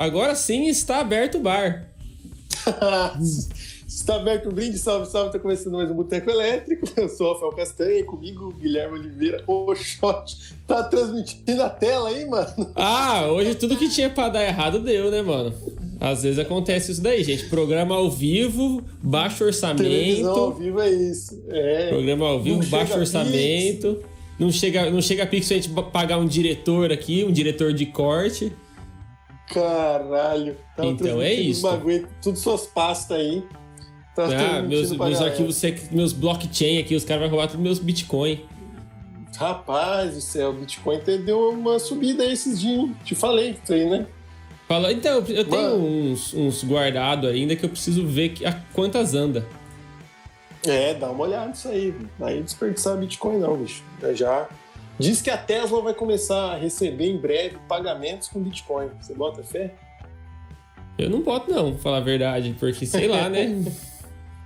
Agora sim está aberto o bar. Está aberto o brinde, salve, salve. Está começando mais um Boteco Elétrico. Eu sou o Rafael Castanha e comigo Guilherme Oliveira. O Shot tá transmitindo a tela aí, mano. Ah, hoje tudo que tinha pra dar errado deu, né, mano? Às vezes acontece isso daí, gente. Programa ao vivo, baixo orçamento. Televisão ao vivo é isso. É. Programa ao vivo, Não baixo orçamento. Não chega, não chega pix a gente pagar um diretor aqui, um diretor de corte. Caralho. Tava Então é isso. Bagulho, tudo suas pastas aí. Tava Ah, meus, meus arquivos, sec- meus blockchain aqui, os caras vão roubar todos meus Bitcoin. Rapaz do céu, o Bitcoin deu uma subida aí esses dias. Te falei isso aí, né? Falou, então, eu tenho Mano. uns, uns guardados ainda que eu preciso ver que- a quantas anda. É, dá uma olhada nisso aí. Não Aí desperdiçar Bitcoin não, bicho. Já. Diz que a Tesla vai começar a receber em breve pagamentos com Bitcoin. Você bota fé? Eu não boto, não, pra falar a verdade, porque sei lá, né?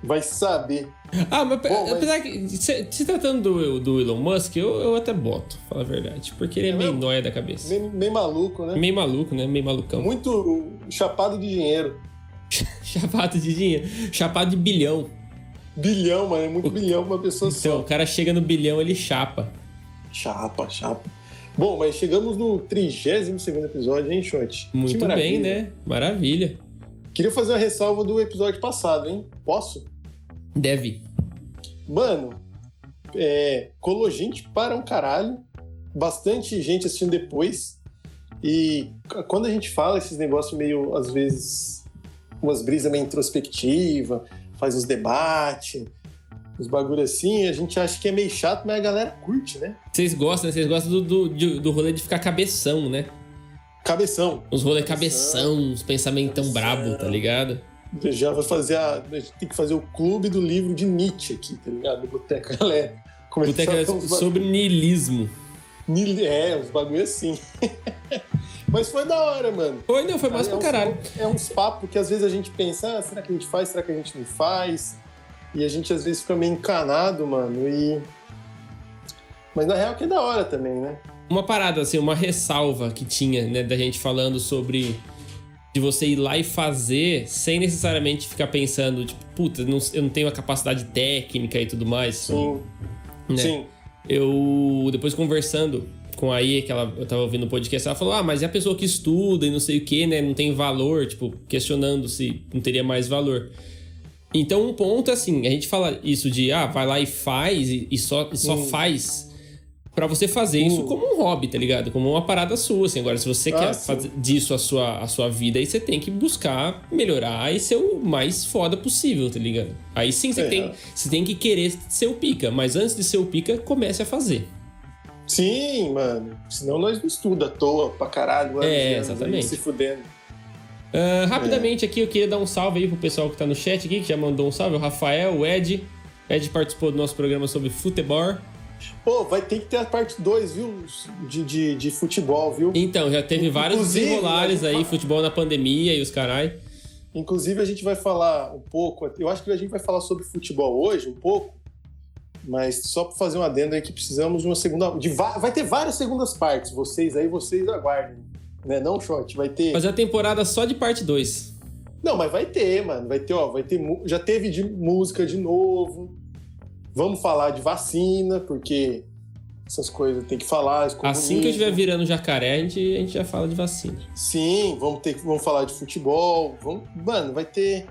Vai saber. Ah, mas, Bom, mas- apesar que, se, se tratando do, do Elon Musk, eu, eu até boto, pra falar a verdade. Porque ele é, É meio nóia da cabeça. Meio, meio maluco, né? Meio maluco, né? Meio malucão. Muito chapado de dinheiro. Chapado de dinheiro. Chapado de bilhão. Bilhão, mano. É muito O- bilhão pra uma pessoa Então, o só. cara chega no bilhão, ele chapa. Chapa, chapa. Bom, mas chegamos no 32 episódio, hein? Que Muito bem, né? Maravilha. Queria fazer uma ressalva do episódio passado, hein? Posso? Deve. Mano, é, colou gente para um caralho. Bastante gente assistindo depois. E quando a gente fala esses negócios meio, às vezes, umas brisas meio introspectiva, faz uns debates, uns bagulho assim, a gente acha que é meio chato, mas a galera curte, né? Vocês gostam, né? Vocês gostam do, do, do rolê de ficar cabeção, né? Cabeção. Uns rolê Cabeção. cabeção, uns pensamentão Cabeção. brabo, tá ligado? Já vai fazer a. A gente tem que fazer o clube do livro de Nietzsche aqui, tá ligado? Do Boteco Elétrico. Começar Boteca a ter uns ba- sobre niilismo. Nil- É, uns bagulho assim. Mas foi da hora, mano. Foi, não, foi massa é pra uns- caralho. É uns papos que às vezes a gente pensa, ah, será que a gente faz, será que a gente não faz? E a gente às vezes fica meio encanado, mano, e... Mas na real que é da hora também, né? Uma parada, assim, uma ressalva que tinha, né, da gente falando sobre de você ir lá e fazer sem necessariamente ficar pensando, tipo, puta, não- eu não tenho a capacidade técnica e tudo mais. Sim. né? Sim. Eu, depois conversando com a Ie, que ela, eu tava ouvindo o podcast, ela falou: Ah, mas e a pessoa que estuda e não sei o que, né? Não tem valor, tipo, questionando se não teria mais valor. Então, um ponto é assim: a gente fala isso de, ah, vai lá e faz, e, e só, e só Hum. faz pra você fazer isso Hum. como um hobby, tá ligado? Como uma parada sua, assim. Agora, se você Ah, quer sim. fazer disso a sua, a sua vida, aí você tem que buscar melhorar e ser o mais foda possível, tá ligado? Aí sim você, É. tem, você tem que querer ser o pica, mas antes de ser o pica, comece a fazer. Sim, mano. Senão nós não estuda à toa pra caralho. É, exatamente. Se fudendo. Ah, rapidamente aqui, eu queria dar um salve aí pro pessoal que tá no chat aqui, que já mandou um salve, o Rafael, o Ed. Ed participou do nosso programa sobre futebol. Pô, vai ter que ter a parte 2, viu? De, de, de futebol, viu? Então, já teve vários Inclusive, desenrolares gente aí, futebol na pandemia e os carai. Inclusive, a gente vai falar um pouco. Eu acho que a gente vai falar sobre futebol hoje, um pouco. Mas só para fazer um adendo aí que precisamos de uma segunda. De, va- vai ter várias segundas partes. Vocês aí, vocês aguardem. Né? Não, shot. Vai ter. Fazer a temporada só de parte 2. Não, mas vai ter, mano. Vai ter, ó. Vai ter. Já teve de música de novo. Vamos falar de vacina, porque essas coisas tem que falar. Assim que eu estiver virando jacaré, a gente, a gente já fala de vacina. Sim, vamos ter vamos falar de futebol. Vamos, mano, vai ter.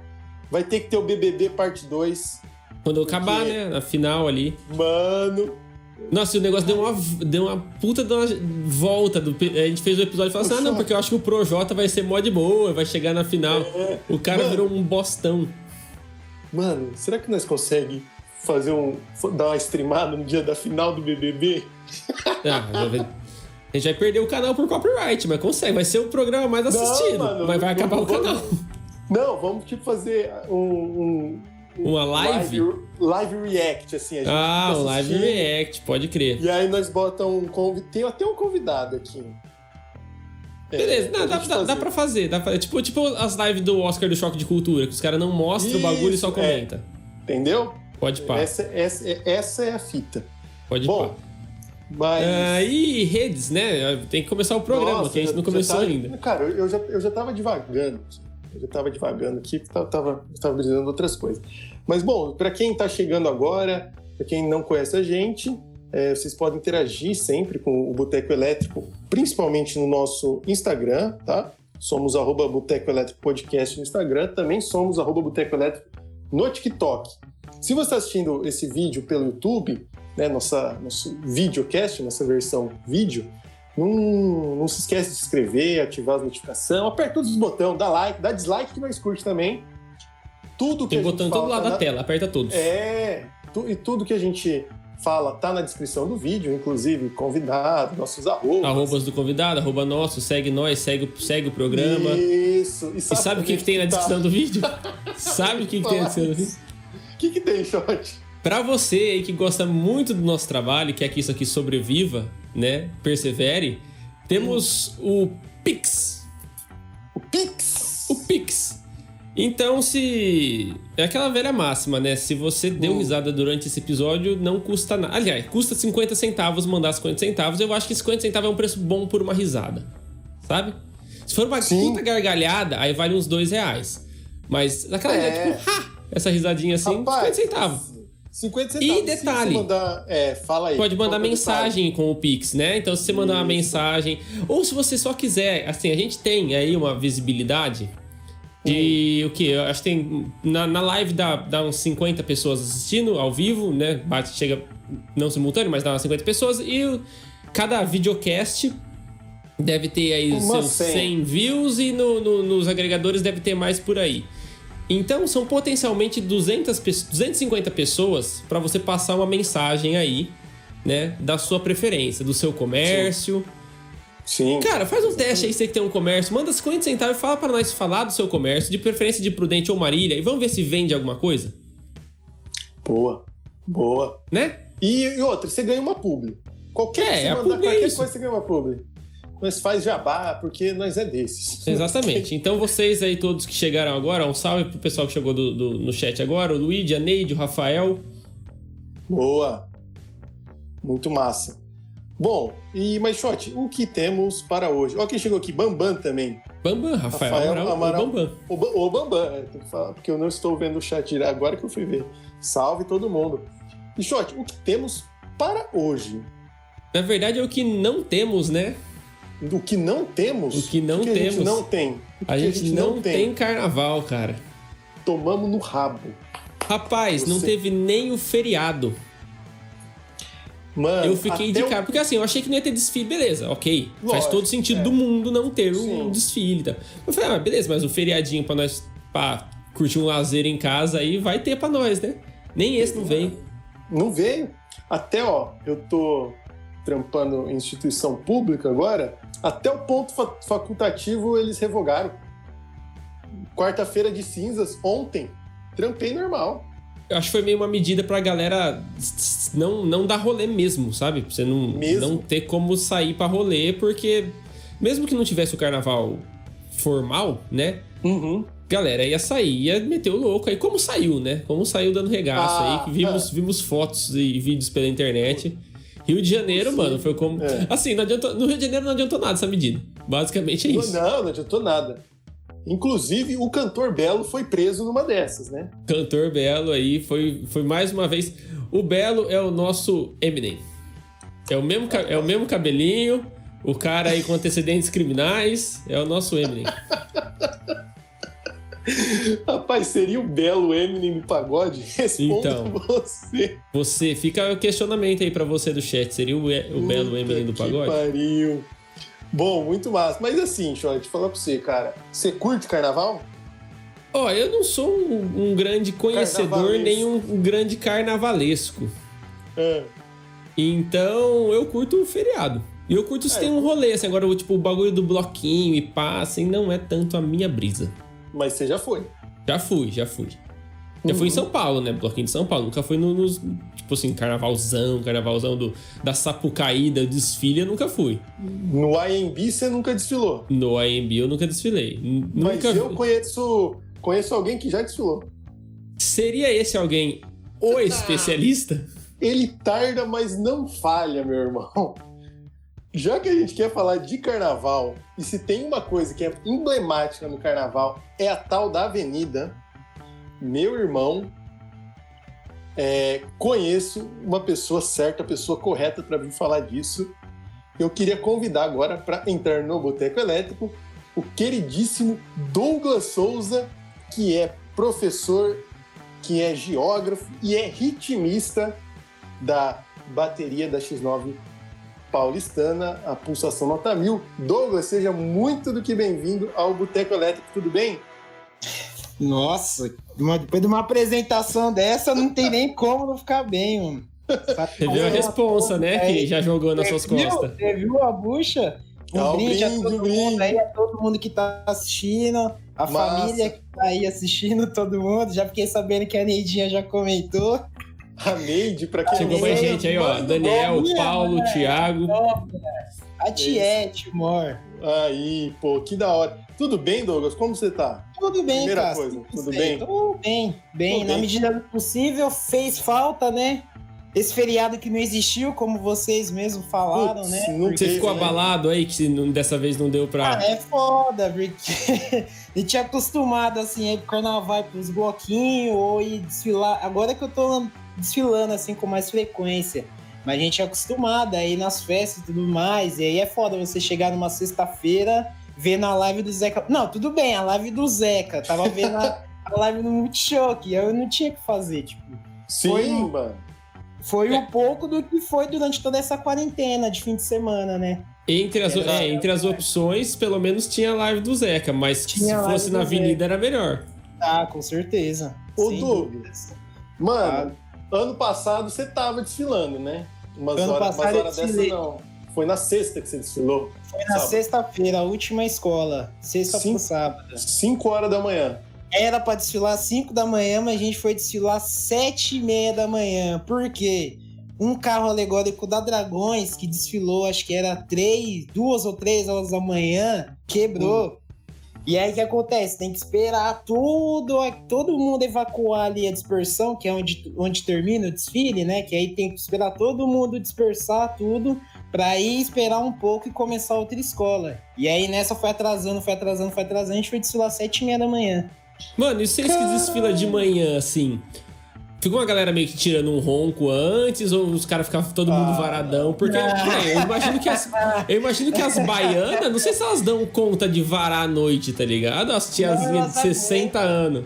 Vai ter que ter o BBB parte 2. Quando eu acabar, Porque- né, na final ali. Mano, Nossa, e o negócio deu uma, deu uma puta de uma volta. Do, a gente fez o episódio e falou assim: ah, não, porque eu acho que o Projota vai ser mó de boa, vai chegar na final. É. O cara Mano. virou um bostão. Mano, será que nós conseguimos fazer um. dar uma streamada no dia da final do BBB? Ah, a gente vai perder o canal por copyright, mas consegue. Vai ser o programa mais assistido. mano, mas vai acabar o vamos- canal. Não, vamos tipo fazer um. um Uma live? Live, live react, assim. A gente Ah, o live react, pode crer. E aí nós botamos um convidado. Tem até um convidado aqui. É, Beleza, não, pra dá, dá- dá pra fazer. Dá pra- tipo, tipo as lives do Oscar do Choque de Cultura, que os caras não mostram o bagulho e só Isso, é. comenta. Entendeu? Pode pá, Essa, essa, essa é a fita. pode Bom, pá. Mas. Ah, e redes, né? Tem que começar o programa, Nossa, que a gente já- não começou tá- ainda. Cara, eu já, eu já tava devagando. Eu já tava devagando aqui, porque tava, tava, tava brisando outras coisas. Mas, bom, para quem tá chegando agora, para quem não conhece a gente, é, vocês podem interagir sempre com o Boteco Elétrico, principalmente no nosso Instagram, tá? Somos arroba Boteco Elétrico Podcast no Instagram, também somos arroba Boteco Elétrico no TikTok. Se você está assistindo esse vídeo pelo YouTube, né, nossa, nosso videocast, nossa versão vídeo, não, não se esquece de se inscrever, ativar as notificações, aperta todos os botões, dá like, dá dislike que nós curte também. Tudo que Tem a botão todo lado tá da na- tela, aperta todos. É, tu- e tudo que a gente fala tá na descrição do vídeo, inclusive convidado, nossos arrobas. Arrobas do convidado, arroba nosso, segue nós, segue, o- segue o programa. Isso. E E sabe o que, que tem na tá- descrição do vídeo? sabe o que, que tem na descrição do vídeo? O que, que tem, Shot? Pra você aí que gosta muito do nosso trabalho, quer que isso aqui sobreviva, né? Persevere, temos o Pix. O Pix. O Pix. Então, se. É aquela velha máxima, né? Se você deu Hum. risada durante esse episódio, não custa nada. Aliás, custa 50 centavos mandar 50 centavos. Eu acho que 50 centavos é um preço bom por uma risada. Sabe? Se for uma Sim. puta gargalhada, aí vale uns 2 reais. Mas naquela É. ideia, tipo, ha! Essa risadinha assim, Rapaz, 50 centavos. 50 centavos. E detalhe, mandar, é, fala aí. Pode mandar é mensagem com o Pix, né? Então, se você mandar uma Isso. mensagem, ou se você só quiser, assim, a gente tem aí uma visibilidade de Hum. o que? Eu acho que tem. Na, na live dá, dá uns 50 pessoas assistindo ao vivo, né? Bate, chega não simultâneo, mas dá umas 50 pessoas. E cada videocast deve ter aí os Umas seus 100. 100 views e no- no- nos agregadores deve ter mais por aí. Então são potencialmente 200, pe- 250 pessoas para você passar uma mensagem aí, né, da sua preferência, do seu comércio. Sim. Cara, faz um teste aí, você que tem um comércio, manda 50 centavos e fala para nós falar do seu comércio, de preferência de Prudente ou Marília, e vamos ver se vende alguma coisa, Boa. Boa. né? E, e outra, você ganha uma publi. Qualquer É, você mandar publi é qualquer isso. coisa, você ganha uma publi. Nós faz jabá, porque nós é desses. Exatamente. Então vocês aí todos que chegaram agora, um salve pro pessoal que chegou do- do- no chat agora, o Luigi, a Neide, o Rafael. Boa. Muito massa. Bom, e mais shot, o que temos para hoje? Ó, quem chegou aqui, Bambam também. Bambam, Rafael, Rafael Amaral, Amaral. o Bambam. O, o Bambam, tem que falar, porque eu não estou vendo o chat agora que eu fui ver. Salve todo mundo. Shot, o que temos para hoje? Na verdade é o que não temos, né? Do que não temos? O que não a gente temos. não tem? O A que gente, não, tem. carnaval, cara. Tomamos no rabo. Rapaz, não teve nem o feriado. Mano, Eu fiquei de o- cara. Porque assim, eu achei que não ia ter desfile, beleza, ok. Faz Lógico, todo sentido é. do mundo não ter Sim. um desfile tal. Eu falei, ah, beleza, mas o feriadinho pra nós pá, curtir um lazer em casa aí vai ter pra nós, né? Nem esse não veio. Não veio. Até, ó, eu tô trampando em instituição pública agora, até o ponto fa- facultativo eles revogaram. Quarta-feira de cinzas, ontem, trampei normal. Eu acho que foi meio uma medida pra galera não, não dar rolê mesmo, sabe? Pra você não, Mesmo? não ter como sair pra rolê, porque mesmo que não tivesse o carnaval formal, né? Uhum. Galera ia sair, ia meter o louco aí, como saiu, né? Como saiu dando regaço Ah, aí, vimos, vimos fotos e vídeos pela internet. Rio de Janeiro, Sim. mano, foi como. É. Assim, não adiantou, no Rio de Janeiro não adiantou nada essa medida. Basicamente é isso. Não, não adiantou nada. Inclusive, o cantor Belo foi preso numa dessas, né? Cantor Belo aí foi, foi mais uma vez. O Belo é o nosso Eminem. É o mesmo, é o mesmo cabelinho, o cara aí com antecedentes criminais, é o nosso Eminem. Rapaz, seria o Belo Eminem do pagode? Respondo Então. você. Você, fica o questionamento aí pra você do chat, seria o, o Belo Puta Eminem do que pagode? pariu. Bom, muito massa. Mas assim, Short, falar pra você, cara. Você curte carnaval? Ó, eu não sou um, um grande conhecedor, nem um, um grande carnavalesco. É. Então, eu curto o feriado. E eu curto se É. tem um rolê, assim, agora, tipo, o bagulho do bloquinho e pá, assim, não é tanto a minha brisa. Mas você já foi. Já fui, já fui. Já fui em Uhum. São Paulo, né? Bloquinho de São Paulo. Nunca fui no- nos, tipo assim, carnavalzão, carnavalzão do, da Sapucaí, da desfile, eu nunca fui. No IMB você nunca desfilou. No AMB eu nunca desfilei. N- Mas Nunca eu conheço, conheço alguém que já desfilou. Seria esse alguém o especialista? ele tarda, mas não falha, meu irmão. Já que a gente quer falar de carnaval, e se tem uma coisa que é emblemática no carnaval, é a tal da avenida. Meu irmão, é, conheço uma pessoa certa, a pessoa correta para vir falar disso. Eu queria convidar agora para entrar no Boteco Elétrico o queridíssimo Douglas Souza, que é professor, que é geógrafo e é ritmista da bateria da X9 paulistana, a pulsação nota mil. Douglas, seja muito do que bem-vindo ao Boteco Elétrico, tudo bem? Nossa, depois de uma apresentação dessa, não tem nem como não ficar bem, mano. Você viu a responsa, né? Que já jogou nas suas costas. Você viu a bucha? Um um brinde, a brinde, todo um brinde. mundo aí, a todo mundo que tá assistindo, a Massa. família que tá aí assistindo, todo mundo. Já fiquei sabendo que a Neidinha já comentou. A Neide, para quem Chegou mais gente aí, ó. Daniel, Bom Paulo, né? Thiago. A Tiete, amor. Aí, pô, que da hora. Tudo bem, Douglas? Como você tá? Tudo bem, Primeira cara. coisa, tudo sei. bem? Tudo bem, bem. Tudo Na bem. medida do possível, fez falta, né? Esse feriado que não existiu, como vocês mesmos falaram, Putz, né? não Você ficou né? abalado aí que não- dessa vez não deu pra. Ah, é foda, porque a gente é acostumado assim, a ir pro carnaval, pros bloquinhos, ou ir desfilar. Agora que eu tô desfilando assim com mais frequência. Mas a gente é acostumado a ir nas festas e tudo mais. E aí é foda você chegar numa sexta-feira, ver na live do Zeca. Não, tudo bem, a live do Zeca. Tava vendo a, a live no Multishow, que eu não tinha o que fazer, tipo. Sim, Foi- mano. Foi É. um pouco do que foi durante toda essa quarentena de fim de semana, né? Entre as, é, entre as opções, pelo menos tinha a live do Zeca, mas Tinha se fosse na avenida era melhor. Ah, com certeza. Ô, dúvidas. Mano, ano passado você tava desfilando, né? Umas Ano horas, passado umas horas dessa não. Foi na sexta que você desfilou. Foi na sexta-feira, a última escola. Sexta Sim. pro sábado. 5 horas da manhã. Era pra desfilar às 5 da manhã, mas a gente foi desfilar às 7 e meia da manhã. Por quê? Um carro alegórico da Dragões, que desfilou, acho que era três, duas ou três horas da manhã, quebrou. E aí o que acontece? Tem que esperar tudo, todo mundo evacuar ali a dispersão, que é onde, onde termina o desfile, né? Que aí tem que esperar todo mundo dispersar tudo pra ir esperar um pouco e começar outra escola. E aí nessa foi atrasando, foi atrasando, foi atrasando, a gente foi desfilar às sete e meia da manhã. Mano, e vocês que desfila de manhã, assim? Fica uma galera meio que tirando um ronco antes, ou os caras ficavam todo mundo Ah, varadão? Porque é, eu, imagino que as, eu imagino que as baianas, não sei se elas dão conta de varar à noite, tá ligado? As tiazinhas de elas 60 anos.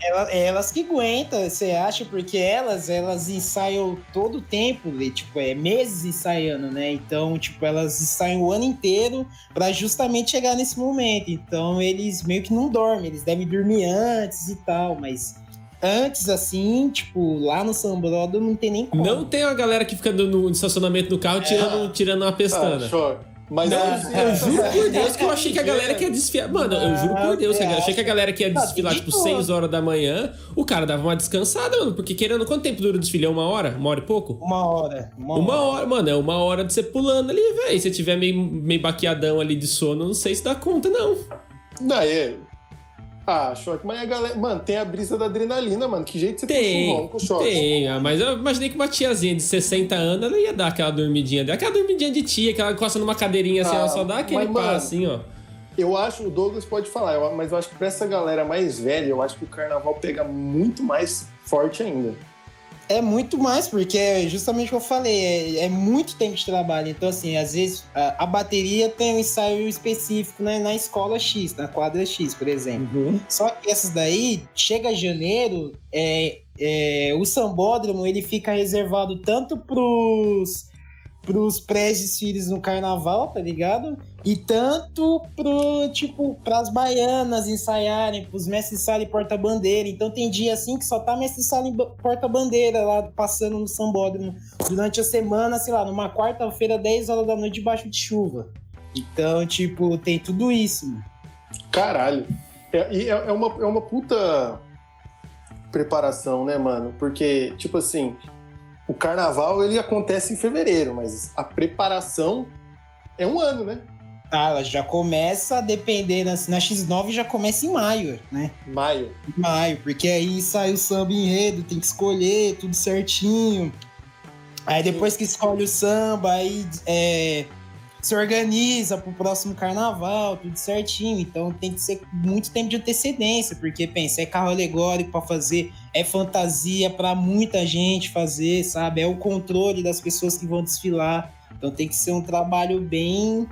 Ela- elas que aguentam, você acha? Porque elas, elas ensaiam todo o tempo, tipo, é meses ensaiando, né? Então, tipo, elas ensaiam o ano inteiro pra justamente chegar nesse momento. Então, eles meio que não dormem, eles devem dormir antes e tal, mas antes, assim, tipo, lá no Sambrodo não tem nem como. Não tem uma galera que fica no, no estacionamento do carro tirando, tirando uma Ah, pestana. choque. Mas Não, Eu juro por Deus que eu achei que a galera que ia desfilar. Mano, eu juro por Deus que eu achei que a galera que ia desfilar, tipo, de 6 horas da manhã, o cara dava uma descansada, mano. Porque querendo, quanto tempo dura o desfile? É uma hora? Uma hora e pouco? Uma hora. Uma, Uma hora, mano, é uma hora de você pulando ali, velho. Se você tiver meio, meio baqueadão ali de sono, não sei se dá conta, não. Não, é. Ah, choque. Mas a galera. Mano, tem a brisa da adrenalina, mano. Que jeito você puxa um Tem, ronco, choque. tem. ah, Mas eu imaginei que uma tiazinha de 60 anos, ela ia dar aquela dormidinha dela. Aquela dormidinha de tia, que ela encosta numa cadeirinha assim, Ah, ela só dá aquele mas, pá assim, ó. Eu acho, o Douglas pode falar, mas eu acho que pra essa galera mais velha, eu acho que o carnaval pega muito mais forte ainda. É muito mais, porque é justamente o que eu falei, é, é muito tempo de trabalho. Então, assim, às vezes a, a bateria tem um ensaio específico né, na escola X, na quadra X, por exemplo. Só que essas daí, chega janeiro, é, é, o sambódromo ele fica reservado tanto pros, pros pré-desfiles no carnaval, tá ligado? E tanto pro, tipo, pras baianas ensaiarem, pros mestres sala e porta-bandeira. Então tem dia assim que só tá mestre sala e ba- porta-bandeira lá passando no sambódromo durante a semana, sei lá, numa quarta-feira, 10 horas da noite, debaixo de chuva. Então, tipo, tem tudo isso. mano. Caralho. É, é, é uma, é uma puta preparação, né, mano? Porque, tipo assim, o carnaval ele acontece em fevereiro, mas a preparação é um ano, né? Ah, ela já começa a depender, na, na X9 já começa em maio, né? Maio. Maio, porque aí sai o samba enredo, tem que escolher tudo certinho. Aí depois que escolhe o samba, aí é, se organiza pro próximo carnaval, tudo certinho. Então tem que ser muito tempo de antecedência, porque pensa, é carro alegórico para fazer, é fantasia para muita gente fazer, sabe? É o controle das pessoas que vão desfilar. Então tem que ser um trabalho bem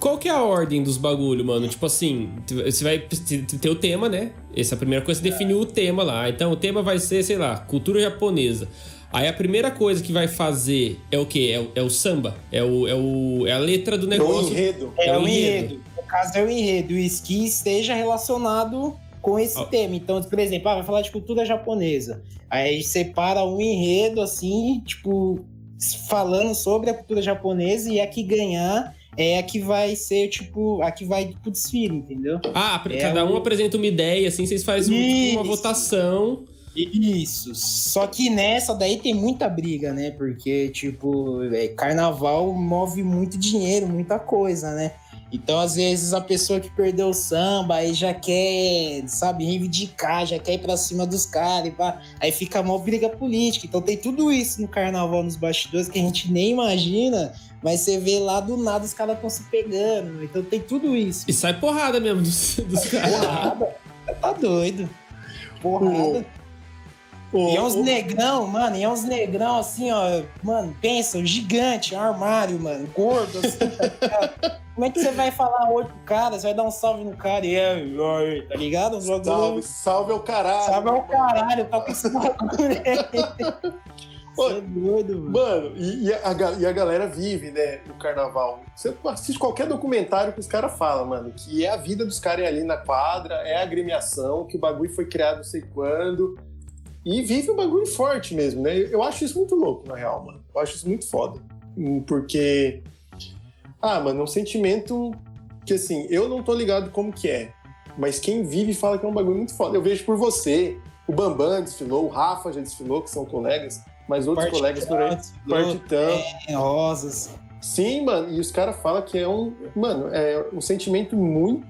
qual que é a ordem dos bagulho, mano? Tipo assim, você vai ter o tema, né? Essa é a primeira coisa, você definiu o tema lá. Então o tema vai ser, sei lá, cultura japonesa. Aí a primeira coisa que vai fazer é o quê? É o, é o samba. É, o, é, o, é a letra do negócio. É o enredo. É, é o enredo. enredo. No caso é o enredo. O que esteja relacionado com esse tema. Então, por exemplo, ah, vai falar de cultura japonesa. Aí separa um enredo assim, tipo, falando sobre a cultura japonesa e a que ganhar é a que vai ser, tipo, a que vai pro desfile, entendeu? Ah, é cada um apresenta uma ideia, assim, vocês fazem uma votação. Isso. Só que nessa daí tem muita briga, né? Porque, tipo, é, carnaval move muito dinheiro, muita coisa, né? Então, às vezes, a pessoa que perdeu o samba aí já quer, sabe, reivindicar, já quer ir pra cima dos caras, aí fica uma briga política. Então, tem tudo isso no carnaval, nos bastidores, que a gente nem imagina, mas você vê lá do nada os caras estão se pegando. Então, tem tudo isso. E sai porrada mesmo dos, dos caras. Porrada? Tá doido. Porrada. E é uns negrão, mano, e é uns negrão assim, ó. Mano, pensa, gigante, armário, mano, gordo, assim, tá Como é que você vai falar oi pro cara? Você vai dar um salve no cara e é, tá ligado? Salve, salve ao caralho. Salve ao caralho, tá com esse bagulho aí. é doido, mano. Mano, e, e, a, e, a, galera vive, né, o carnaval. Você assiste qualquer documentário que os caras falam, mano, que é a vida dos caras ali na quadra, é a agremiação, que o bagulho foi criado não sei quando e vive um bagulho forte mesmo, né? Eu acho isso muito louco, na real, mano. Eu acho isso muito foda. Hum, porque. Ah, mano, é um sentimento que, assim, eu não tô ligado como que é. Mas quem vive fala que é um bagulho muito foda. Eu vejo por você. O Bambam desfilou, o Rafa já desfilou, que são colegas, mas outros Partitão, colegas por aí. Partitão. É, rosas. Sim, mano, e os caras falam que é um. Mano, é um sentimento muito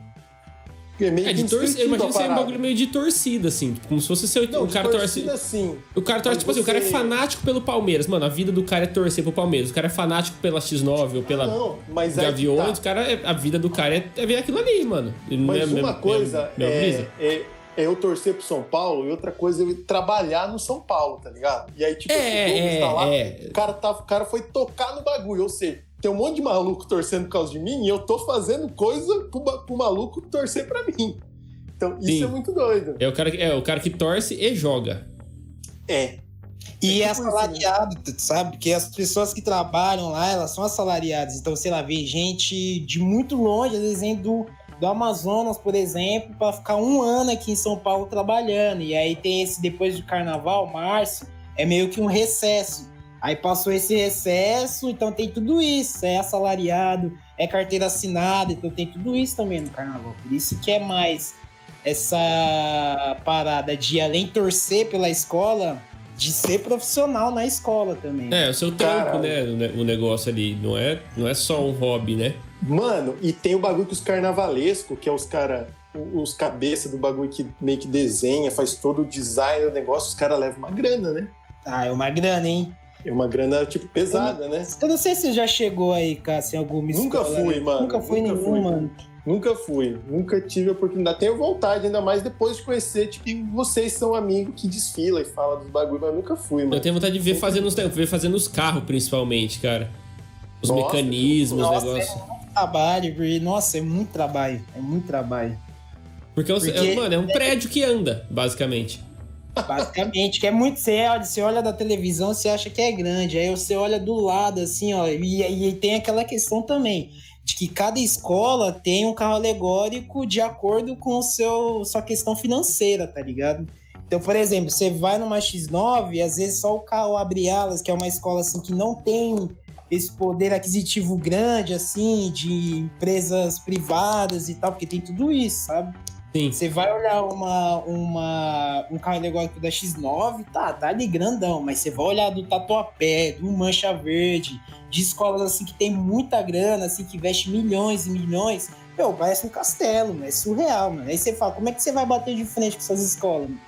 é meio é de torcida. Imagina ser um bagulho meio de torcida, assim. Como se fosse seu. Não, o cara torce. Sim. O cara torce, tipo você... assim, o cara é fanático pelo Palmeiras. Mano, a vida do cara é torcer pro Palmeiras. O cara é fanático pela X9 ou pela não, mas Gaviões. Tá. O cara é, a vida do cara é, é ver aquilo ali, mano. Mas uma coisa é, é, é, eu torcer pro São Paulo e outra coisa é eu trabalhar no São Paulo, tá ligado? E aí, tipo, é, assim, é, tá lá, é. o, cara tá, o cara foi tocar no bagulho. Ou seja, tem um monte de maluco torcendo por causa de mim e eu tô fazendo coisa pro, pro maluco torcer pra mim. Então, isso Sim. é muito doido. É o, cara, é o cara que torce e joga. É. E é, é assalariado, sabe? Porque as pessoas que trabalham lá, elas são assalariadas. Então, sei lá, vem gente de muito longe, às vezes vem do, do Amazonas, por exemplo, para ficar um ano aqui em São Paulo trabalhando. E aí tem esse, depois do carnaval, março, é meio que um recesso. Aí passou esse recesso, então tem tudo isso. É assalariado, é carteira assinada, então tem tudo isso também no carnaval. Por isso que é mais essa parada de além torcer pela escola, de ser profissional na escola também. É, o seu trampo, né? O negócio ali. Não é, não é só um hobby, né? Mano, e tem o bagulho que os carnavalesco, que é os cara os cabeças do bagulho que meio que desenha, faz todo o design do negócio, os caras levam uma grana, né? Ah, é uma grana, hein? É uma grana, tipo, pesada, eu né? Eu não sei se já chegou aí, Cássio, em alguma Nunca escola, fui, né? mano. Nunca fui nunca nenhum, fui. mano. Nunca fui, nunca tive a oportunidade. Tenho vontade, ainda mais depois de conhecer, tipo, vocês são amigos que desfila e fala dos bagulho, mas nunca fui, mano. Eu tenho vontade de ver fazendo os, ver fazendo os carros, principalmente, cara. Os nossa, mecanismos, os negócios. É muito trabalho, nossa, é muito trabalho. É muito trabalho. Porque, Porque é, mano, é um prédio que anda, basicamente. Basicamente, que é muito. Olha, você olha da televisão, você acha que é grande. Aí você olha do lado, assim, ó. E, e tem aquela questão também de que cada escola tem um carro alegórico de acordo com o seu sua questão financeira, tá ligado? Então, por exemplo, você vai numa X9 e às vezes só o carro abre alas, que é uma escola assim que não tem esse poder aquisitivo grande assim de empresas privadas e tal, porque tem tudo isso, sabe? Sim. Você vai olhar uma, uma, um carro alegórico da X9, tá, tá ali grandão, mas você vai olhar do Tatuapé, do Mancha Verde, de escolas assim que tem muita grana, assim, que investe milhões e milhões, meu, parece um castelo, mano, é surreal, mano. Aí você fala, como é que você vai bater de frente com essas escolas? Mano?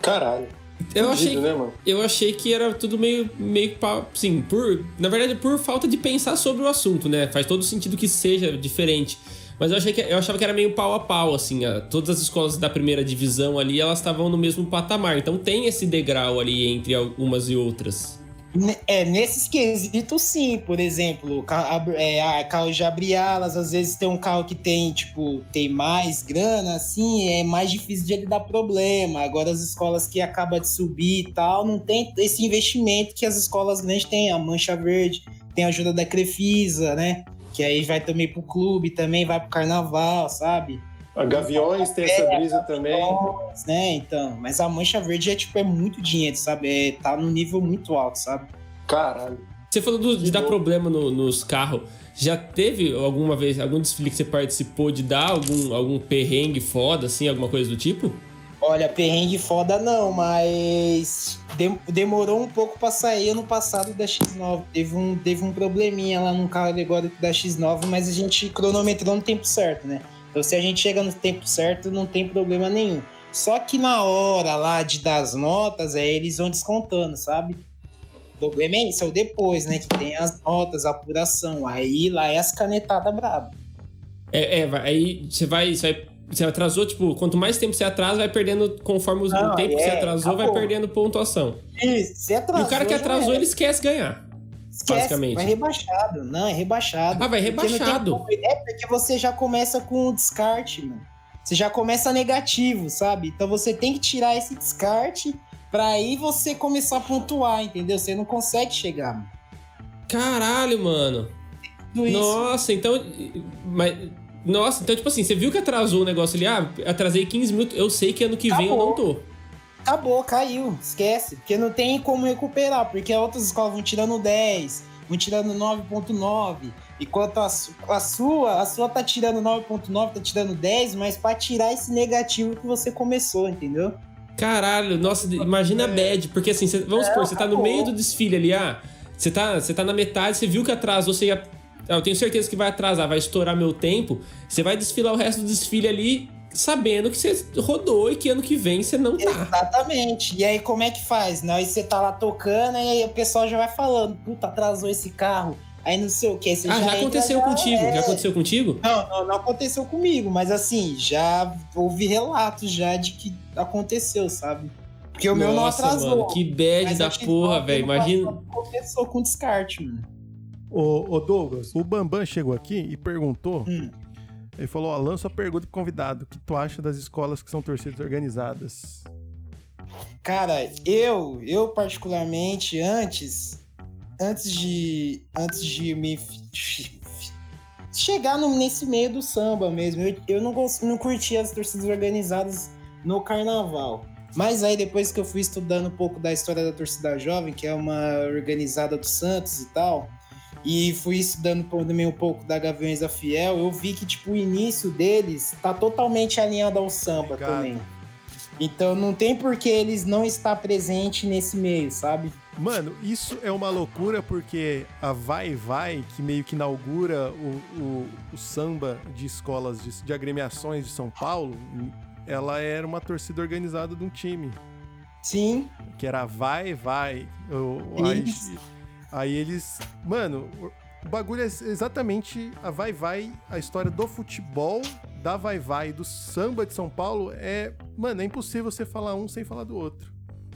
Caralho. Eu achei, né, mano? eu achei que era tudo meio, meio pau- sim, por, na verdade, por falta de pensar sobre o assunto, né? Faz todo sentido que seja diferente. Mas eu achei que eu achava que era meio pau a pau, assim, a- todas as escolas da primeira divisão ali, elas estavam no mesmo patamar. Então tem esse degrau ali entre algumas e outras. É, nesses quesitos, sim. Por exemplo, é, carro de abrir alas, às vezes tem um carro que tem, tipo, tem mais grana, assim, é mais difícil de ele dar problema. Agora, as escolas que acabam de subir e tal, não tem esse investimento que as escolas grandes têm. A Mancha Verde, tem a ajuda da Crefisa, né? Que aí vai também pro clube, também vai pro carnaval, sabe? A Gaviões tem essa brisa também. Né? Então, mas a Mancha Verde é, tipo, é muito dinheiro, sabe? É, tá num nível muito alto, sabe? Caralho. Você falou do- de Que dar bom. problema no- nos carros. Já teve alguma vez, algum desfile que você participou de dar algum, algum perrengue foda, assim, alguma coisa do tipo? Olha, perrengue foda não, mas dem- demorou um pouco pra sair ano passado da X9. Teve um, teve um probleminha lá no carro da X9, mas a gente cronometrou no tempo certo, né? Então se a gente chega no tempo certo, não tem problema nenhum. Só que na hora lá de dar as notas, é, eles vão descontando, sabe? O problema é isso, é o depois, né? Que tem as notas, a apuração. Aí lá é as canetadas brabas. É, é, aí você vai, você vai. Você atrasou, tipo, quanto mais tempo você atrasa, vai perdendo, conforme o tempo que você é, atrasou, vai acabou. perdendo pontuação. Isso, E atrasou, o cara que atrasou, ele esquece ganhar. Esquece, basicamente. Vai rebaixado. Não, é rebaixado. Ah, vai Porque tem rebaixado. como- É porque você já começa com o descarte, mano. Você já começa negativo, sabe? Então você tem que tirar esse descarte pra aí você começar a pontuar, entendeu? Você não consegue chegar, mano. Caralho, mano. Nossa, então. Mas. Nossa, então, tipo assim, você viu que atrasou o negócio ali? Ah, atrasei 15 minutos. Eu sei que ano que vem eu não tô. Acabou, caiu. Esquece. Porque não tem como recuperar. Porque outras escolas vão tirando 10, vão tirando 9.9. Enquanto a, a sua, a sua tá tirando 9.9, tá tirando 10, mas pra tirar esse negativo que você começou, entendeu? Caralho, nossa, imagina a bad, porque assim, você- vamos supor, você tá no acabou. meio do desfile ali, ah, você tá, você tá na metade, você viu que atrasou, você ia. Ah, eu tenho certeza que vai atrasar, vai estourar meu tempo. Você vai desfilar o resto do desfile ali sabendo que você rodou e que ano que vem você não tá. Exatamente. E aí, como é que faz? Né? Aí você tá lá tocando e aí o pessoal já vai falando, puta, atrasou esse carro. Aí não sei o que. Você Ah, já entra, aconteceu já- contigo? é. Já aconteceu contigo? Não, não, não aconteceu comigo, mas assim, já houve relatos já de que aconteceu, sabe? Porque o meu não Nossa, atrasou. mano, que bad da a X9 porra, velho. Imagina. Começou com descarte, mano. Ô, ô Douglas, o Bambam chegou aqui e perguntou. Hum. Ele falou: ó, lança a pergunta pro convidado. O que tu acha das escolas que são torcidas organizadas? Cara, eu, eu particularmente, antes, antes de, antes de me chegar no- nesse meio do samba mesmo, eu, eu não, não curtia as torcidas organizadas no carnaval. Mas aí depois que eu fui estudando um pouco da história da torcida jovem, que é uma organizada do Santos e tal, e fui estudando também um pouco da Gaviões da Fiel, eu vi que tipo o início deles tá totalmente alinhado ao samba Ligado. também. Então não tem por que eles não estar presente nesse meio, sabe? Mano, isso é uma loucura porque a Vai Vai, que meio que inaugura o, o, o samba de escolas de, de agremiações de São Paulo, ela era uma torcida organizada de um time, Sim, que era a Vai Vai. O- aí, eles. Mano, o- bagulho é exatamente a Vai Vai, a história do futebol, da Vai Vai, do samba de São Paulo. É. Mano, é impossível você falar um sem falar do outro.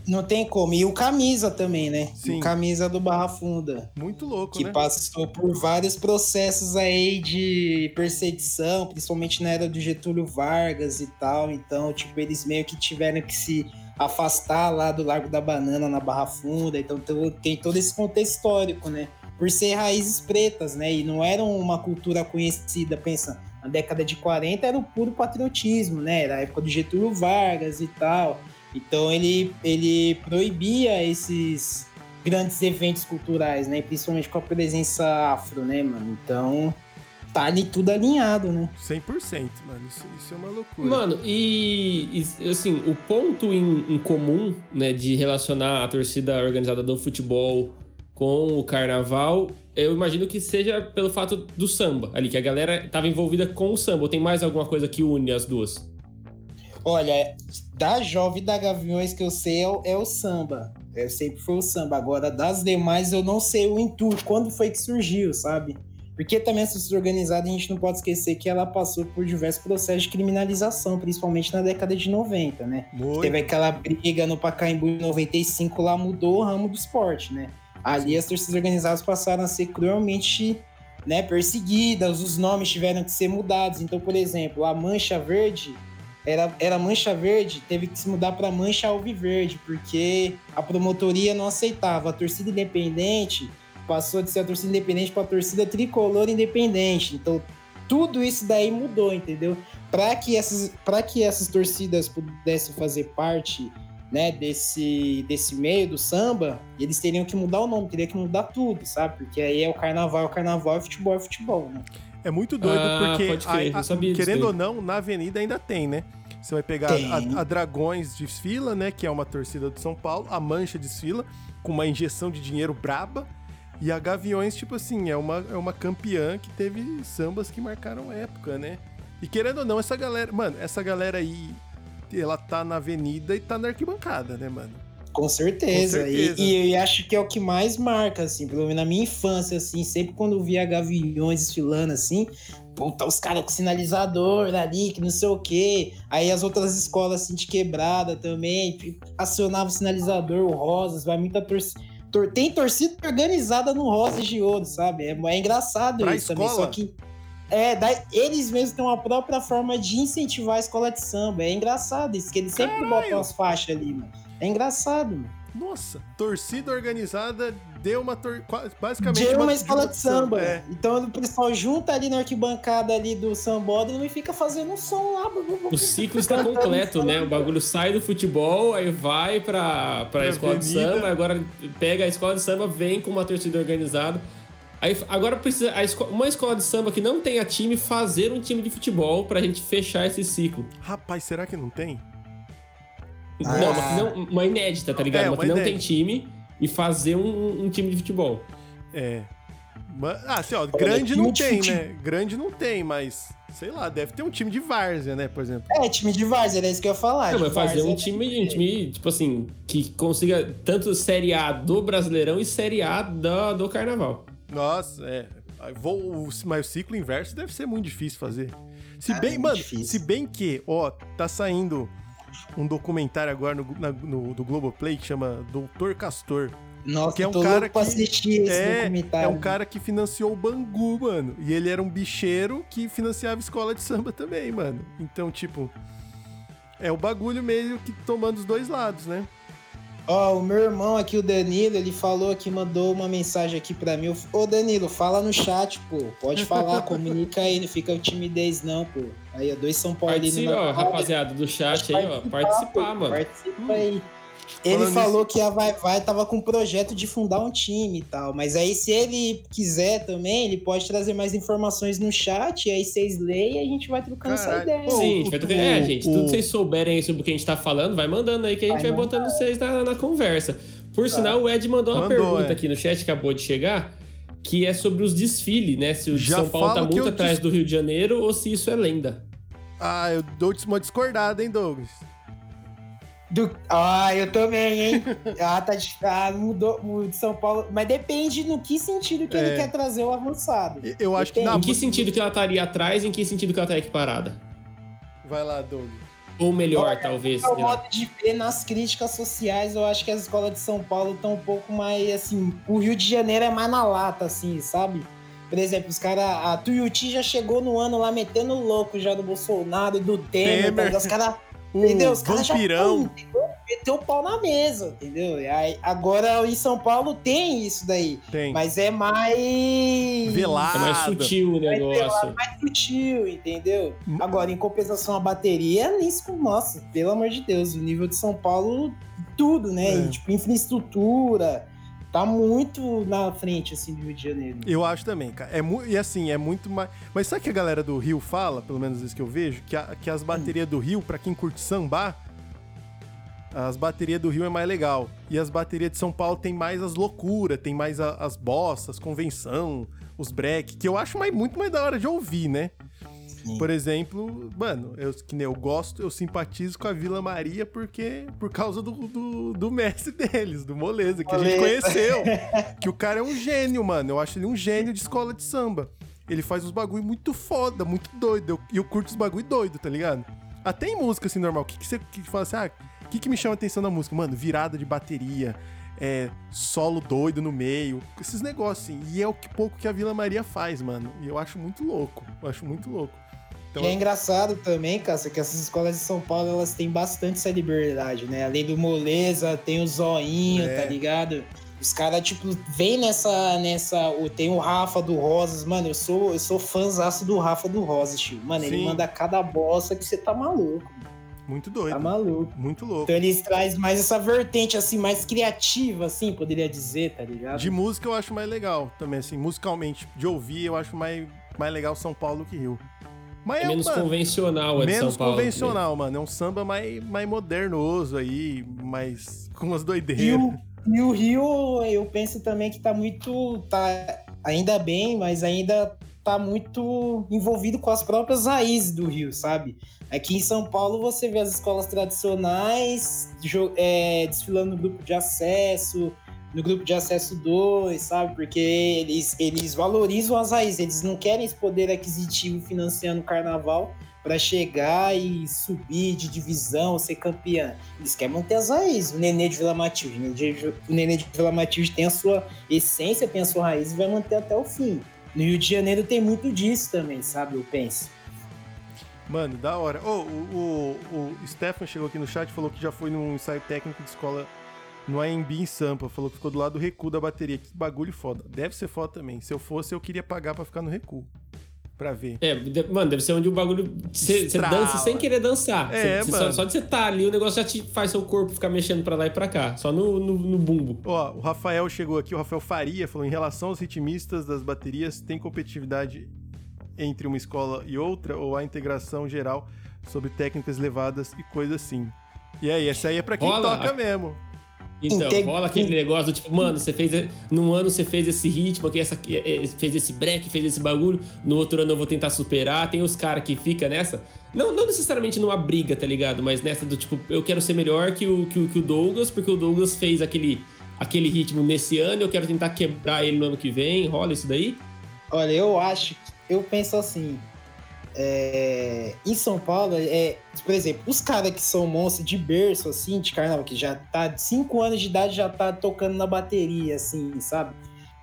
não tem como. E o camisa também, né? Sim. O camisa do Barra Funda. Muito louco, Que né? passou por vários processos aí de perseguição, principalmente na era do Getúlio Vargas e tal. Então, tipo, eles meio que tiveram que se afastar lá do Largo da Banana na Barra Funda. Então tem- todo esse contexto histórico, né? Por ser raízes pretas, né? E não eram uma cultura conhecida, pensa, na década de 40 era o puro patriotismo, né? Era a época do Getúlio Vargas e tal. Então ele, ele proibia esses grandes eventos culturais, né? Principalmente com a presença afro, né, mano? Então tá ali tudo alinhado, né? 100%, mano. Isso, isso é uma loucura. Mano, e, e, assim, o ponto em, em comum, né, de relacionar a torcida organizada do futebol com o carnaval, eu imagino que seja pelo fato do samba ali, que a galera tava envolvida com o samba. Ou tem mais alguma coisa que une as duas? Olha, da Jovem da Gaviões que eu sei é o, é o samba. É, sempre foi o samba. Agora, das demais, eu não sei o intuito. Quando foi que surgiu, sabe? Porque também essa torcida organizada, a gente não pode esquecer que ela passou por diversos processos de criminalização, principalmente na década de 90, né? Muito. Teve aquela briga no Pacaembu em 95, lá mudou o ramo do esporte, né? Ali as torcidas organizadas passaram a ser cruelmente né, perseguidas, os nomes tiveram que ser mudados. Então, por exemplo, a Mancha Verde era, era Mancha Verde, teve que se mudar para Mancha Alviverde, porque a promotoria não aceitava. A torcida independente passou de ser a torcida independente para a torcida tricolor independente. Então, tudo isso daí mudou, entendeu? Para que essas para que essas torcidas pudessem fazer parte, né, desse desse meio do samba, eles teriam que mudar o nome, teriam que mudar tudo, sabe? Porque aí é o carnaval, é o carnaval, é futebol, é futebol, né? É muito doido Ah, porque, crer, a- a- querendo ou não, na avenida ainda tem, né? Você vai pegar a, a Dragões desfila, né? Que é uma torcida de São Paulo. A Mancha desfila, com uma injeção de dinheiro braba. E a Gaviões, tipo assim, é uma, é uma campeã que teve sambas que marcaram época, né? E querendo ou não, essa galera... Mano, essa galera aí, ela tá na avenida e tá na arquibancada, né, mano? Com certeza. Com certeza. E, e eu acho que é o que mais marca, assim, pelo menos na minha infância, assim, sempre quando eu via gaviões desfilando, assim, puta, os caras com sinalizador ali, que não sei o quê. Aí as outras escolas, assim, de quebrada também, acionava o sinalizador, o Rosas, vai muita torcida. Tem torcida organizada no Rosas de Ouro, sabe? É, é engraçado Pra isso também. escola? Só que é, daí, eles mesmos têm uma própria forma de incentivar a escola de samba. É engraçado isso, que eles sempre Caralho! botam as faixas ali, mano. É engraçado, mano. Nossa, torcida organizada deu uma... Tor... Basicamente De uma escola de samba. É. Então o pessoal junta ali na arquibancada ali do sambódromo e fica fazendo um som lá. O ciclo está completo, né? O bagulho sai do futebol, aí vai pra, pra Pra escola de avenida. samba, agora pega a escola de samba, vem com uma torcida organizada. Aí agora precisa a esco- uma escola de samba que não tenha time fazer um time de futebol pra gente fechar esse ciclo. Rapaz, será que não tem? Ah. Não, uma, não- uma inédita, tá ligado? É, uma uma que não tem time e fazer um, um time de futebol. É. Ah, assim, ó, grande não tem, né? Grande não tem, mas sei lá, deve ter um time de várzea, né, por exemplo. É, time de várzea, era isso que eu ia falar. Não, mas fazer um várzea. time, um time, tipo assim, que consiga tanto Série A do Brasileirão e Série A do, do Carnaval. Nossa, é. Vou- mas o ciclo inverso deve ser muito difícil fazer. Se Ah, bem, muito mano, difícil. se bem que, ó, tá saindo um documentário agora no, na- no- do Globoplay que chama Doutor Castor. Nossa, que é um cara que- assistir esse É, documentário. é um cara que financiou o Bangu, mano. E ele era um bicheiro que financiava escola de samba também, mano. Então, tipo, é o bagulho meio que tomando os dois lados, né? Ó, o meu irmão aqui, o Danilo, ele falou aqui, mandou uma mensagem aqui pra mim. Ô, Danilo, fala no chat, pô. Pode falar, comunica aí, não fica timidez, não, pô. Aí, ó, dois São Paulinos Participa, ó, rapaziada do chat aí, ó. Participar, pô, mano. Participa aí. Ele Falando falou que a Vai Vai tava com um projeto de fundar um time e tal. Mas aí, se ele quiser também, ele pode trazer mais informações no chat. E aí vocês leem e a gente vai trocando essa ideia. Pô, Sim, a gente vai trocar- o- É, gente, tudo que vocês souberem sobre o que a gente tá falando, vai mandando aí que a gente Vai vai, botando vocês na, na conversa. Por sinal, o Ed mandou uma Mandou, pergunta é. aqui no chat, acabou de chegar, que é sobre os desfiles, né? Se o de São Paulo tá muito atrás dis- do Rio de Janeiro ou se isso é lenda. Ah, eu dou uma discordada, hein, Douglas? Do... Ah, eu também, hein? ah, tá de... ah, mudou o de São Paulo. Mas depende no que sentido que É. ele quer trazer o avançado. Eu acho que na em que sentido que ela estaria atrás e em que sentido que ela estaria equiparada? Vai lá, Douglas. Ou melhor, Olha, talvez. Lá. modo de ver nas críticas sociais, eu acho que as escolas de São Paulo estão um pouco mais assim. O Rio de Janeiro é mais na lata, assim, sabe? Por exemplo, os caras. A Tuiuti já chegou no ano lá metendo louco já do Bolsonaro, do Temer, Temer. tá? os caras. Entendeu? Os caras já tão, meteu o pau na mesa, entendeu? E aí, agora em São Paulo tem isso daí, Tem. mas é mais. Velado. É mais sutil o Mais negócio. mais sutil, entendeu? Hum. Agora, em compensação, a bateria, isso, nossa, pelo amor de Deus, o nível de São Paulo, tudo, né? É. E, tipo, infraestrutura, tá muito na frente, assim, do Rio de Janeiro. Eu acho também, cara. É e assim, é muito mais. Mas sabe que a galera do Rio fala, pelo menos isso que eu vejo, que, a- que as baterias do Rio, pra quem curte sambar, as baterias do Rio é mais legal. E as baterias de São Paulo tem mais as loucuras, tem mais a- as bossas, convenção, os break, que eu acho mais, muito mais da hora de ouvir, né? Por exemplo, mano, eu, que nem eu gosto, eu simpatizo com a Vila Maria porque por causa do, do, do mestre deles, do Moleza, que a gente conheceu. que o cara é um gênio, mano. Eu acho ele um gênio de escola de samba. Ele faz uns bagulho muito foda, muito doido. E eu, eu, curto os bagulho doido, tá ligado? Até em música, assim, normal. O que, que você que fala assim, ah, o que, que me chama a atenção na música? Mano, virada de bateria, é, solo doido no meio, esses negócios, assim. E é o que pouco que a Vila Maria faz, mano. E eu acho muito louco. Eu acho muito louco. Então, que é engraçado também, Cássio, que essas escolas de São Paulo, elas têm bastante essa liberdade, né? Além do moleza, tem o zoinho, é. tá ligado? Os caras, tipo, vem nessa. nessa tem o Rafa do Rosas. Mano, eu sou, eu sou fãzaço do Rafa do Rosas, tio. Mano, Sim. ele manda cada bosta que você tá maluco. Muito doido. Tá maluco. Muito louco. Então eles traz mais essa vertente, assim, mais criativa, assim, poderia dizer, tá ligado? De música eu acho mais legal também, assim, musicalmente. De ouvir eu acho mais, mais legal São Paulo que Rio. Mas é, é menos mano, convencional é Menos convencional, mano. É um samba mais, mais modernoso aí, mais com umas doideiras. E o, e o Rio, eu penso também que tá muito. tá ainda bem, mas ainda tá muito envolvido com as próprias raízes do Rio, sabe? Aqui em São Paulo você vê as escolas tradicionais é, desfilando no grupo de acesso, no grupo de acesso 2, sabe? Porque eles, eles valorizam as raízes, eles não querem esse poder aquisitivo financiando o carnaval, para chegar e subir de divisão, ser campeã. Eles querem manter as raízes. O Nenê de Vila Matilde. O Nenê de Vila Matilde tem a sua essência, tem a sua raiz e vai manter até o fim. No Rio de Janeiro tem muito disso também, sabe? Eu penso. Mano, da hora. Oh, o, o, o Stefan chegou aqui no chat e falou que já foi num ensaio técnico de escola no AMB em Sampa. Falou que ficou do lado do recuo da bateria. Que bagulho foda. Deve ser foda também. Se eu fosse, eu queria pagar para ficar no recuo pra ver. É, mano, deve ser onde o bagulho. Você dança sem querer dançar. É, cê, mano. Só, só, de você tá ali, o negócio já te faz seu corpo ficar mexendo pra lá e pra cá. Só no, no, no bumbo. Ó, o Rafael chegou aqui, o Rafael Faria falou: em relação aos ritmistas das baterias, tem competitividade entre uma escola e outra ou a integração geral sobre técnicas levadas e coisas assim? E aí, essa aí é pra quem Rola. toca mesmo. Então, Entendi. rola aquele negócio do tipo, mano, você fez. Num ano você fez esse ritmo aqui, essa, é, é, fez esse break, fez esse bagulho. No outro ano eu vou tentar superar. Tem os caras que fica nessa. Não, não necessariamente numa briga, tá ligado? Mas nessa do tipo, eu quero ser melhor que o, que o, que o Douglas, porque o Douglas fez aquele, aquele ritmo nesse ano, eu quero tentar quebrar ele no ano que vem. Rola isso daí? Olha, eu acho. Eu penso assim. É, em São Paulo, é, por exemplo, os caras que são monstros de berço, assim, de carnaval, que já tá de 5 anos de idade, já tá tocando na bateria, assim, sabe?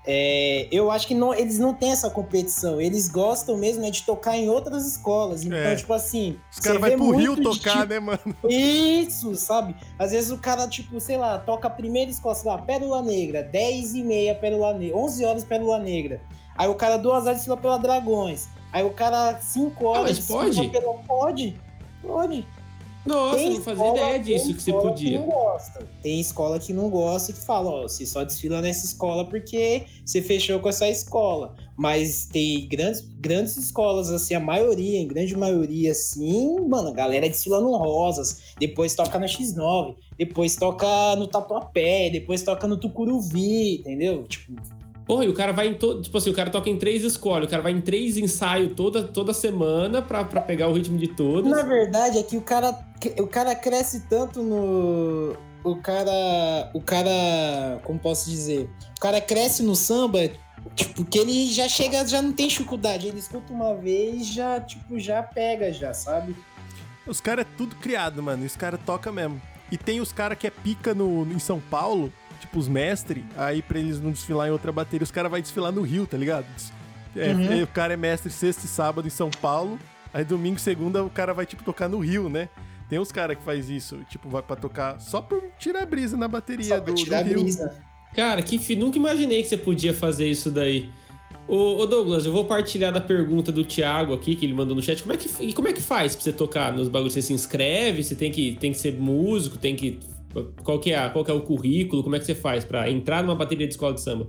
É, eu acho que não, eles não têm essa competição. Eles gostam mesmo é de tocar em outras escolas. Então, é. tipo assim. Os caras vão pro Rio tocar, tipo, né, mano? Isso, sabe? Às vezes o cara, tipo, sei lá, toca a primeira escola, sei lá, Pérola Negra, 10 e meia Pérola Negra, 11 horas Pérola Negra. Aí o cara, duas horas, desfila pela Dragões. Aí o cara, 5 horas. Ah, mas pode? Pela... Pode, pode. Nossa, tem não fazia ideia disso que você podia. Que não gosta. Tem escola que não gosta e que fala, ó, você só desfila nessa escola porque você fechou com essa escola. Mas tem grandes, grandes escolas, assim, a maioria, em grande maioria, assim, mano, a galera desfila no Rosas, depois toca na X9, depois toca no Tatuapé, depois toca no Tucuruvi, entendeu? Tipo, Porra, e o cara vai em todo. Tipo assim, o cara toca em três escolas, o cara vai em três ensaios toda, toda semana pra, pra pegar o ritmo de todos. Na verdade, é que o cara, o cara cresce tanto no. O cara. O cara. Como posso dizer? O cara cresce no samba, tipo, que ele já chega, já não tem dificuldade. Ele escuta uma vez já, tipo, já pega, já, sabe? Os caras é tudo criado, mano. Os caras toca mesmo. E tem os caras que é pica no, em São Paulo, tipo, os mestres, aí pra eles não desfilar em outra bateria, os caras vão desfilar no Rio, tá ligado? É, uhum. O cara é mestre sexta e sábado em São Paulo, aí domingo e segunda o cara vai, tipo, tocar no Rio, né? Tem uns caras que faz isso, tipo, vai pra tocar só por tirar brisa na bateria só do, tirar do Rio. Brisa. Cara, que nunca imaginei que você podia fazer isso daí. Ô, ô, Douglas, eu vou partilhar da pergunta do Thiago aqui, que ele mandou no chat. Como é que, e como é que faz pra você tocar nos bagulhos? Você se inscreve? Você tem que, tem que ser músico? Tem que qual que é, qual que é o currículo? Como é que você faz para entrar numa bateria de escola de samba?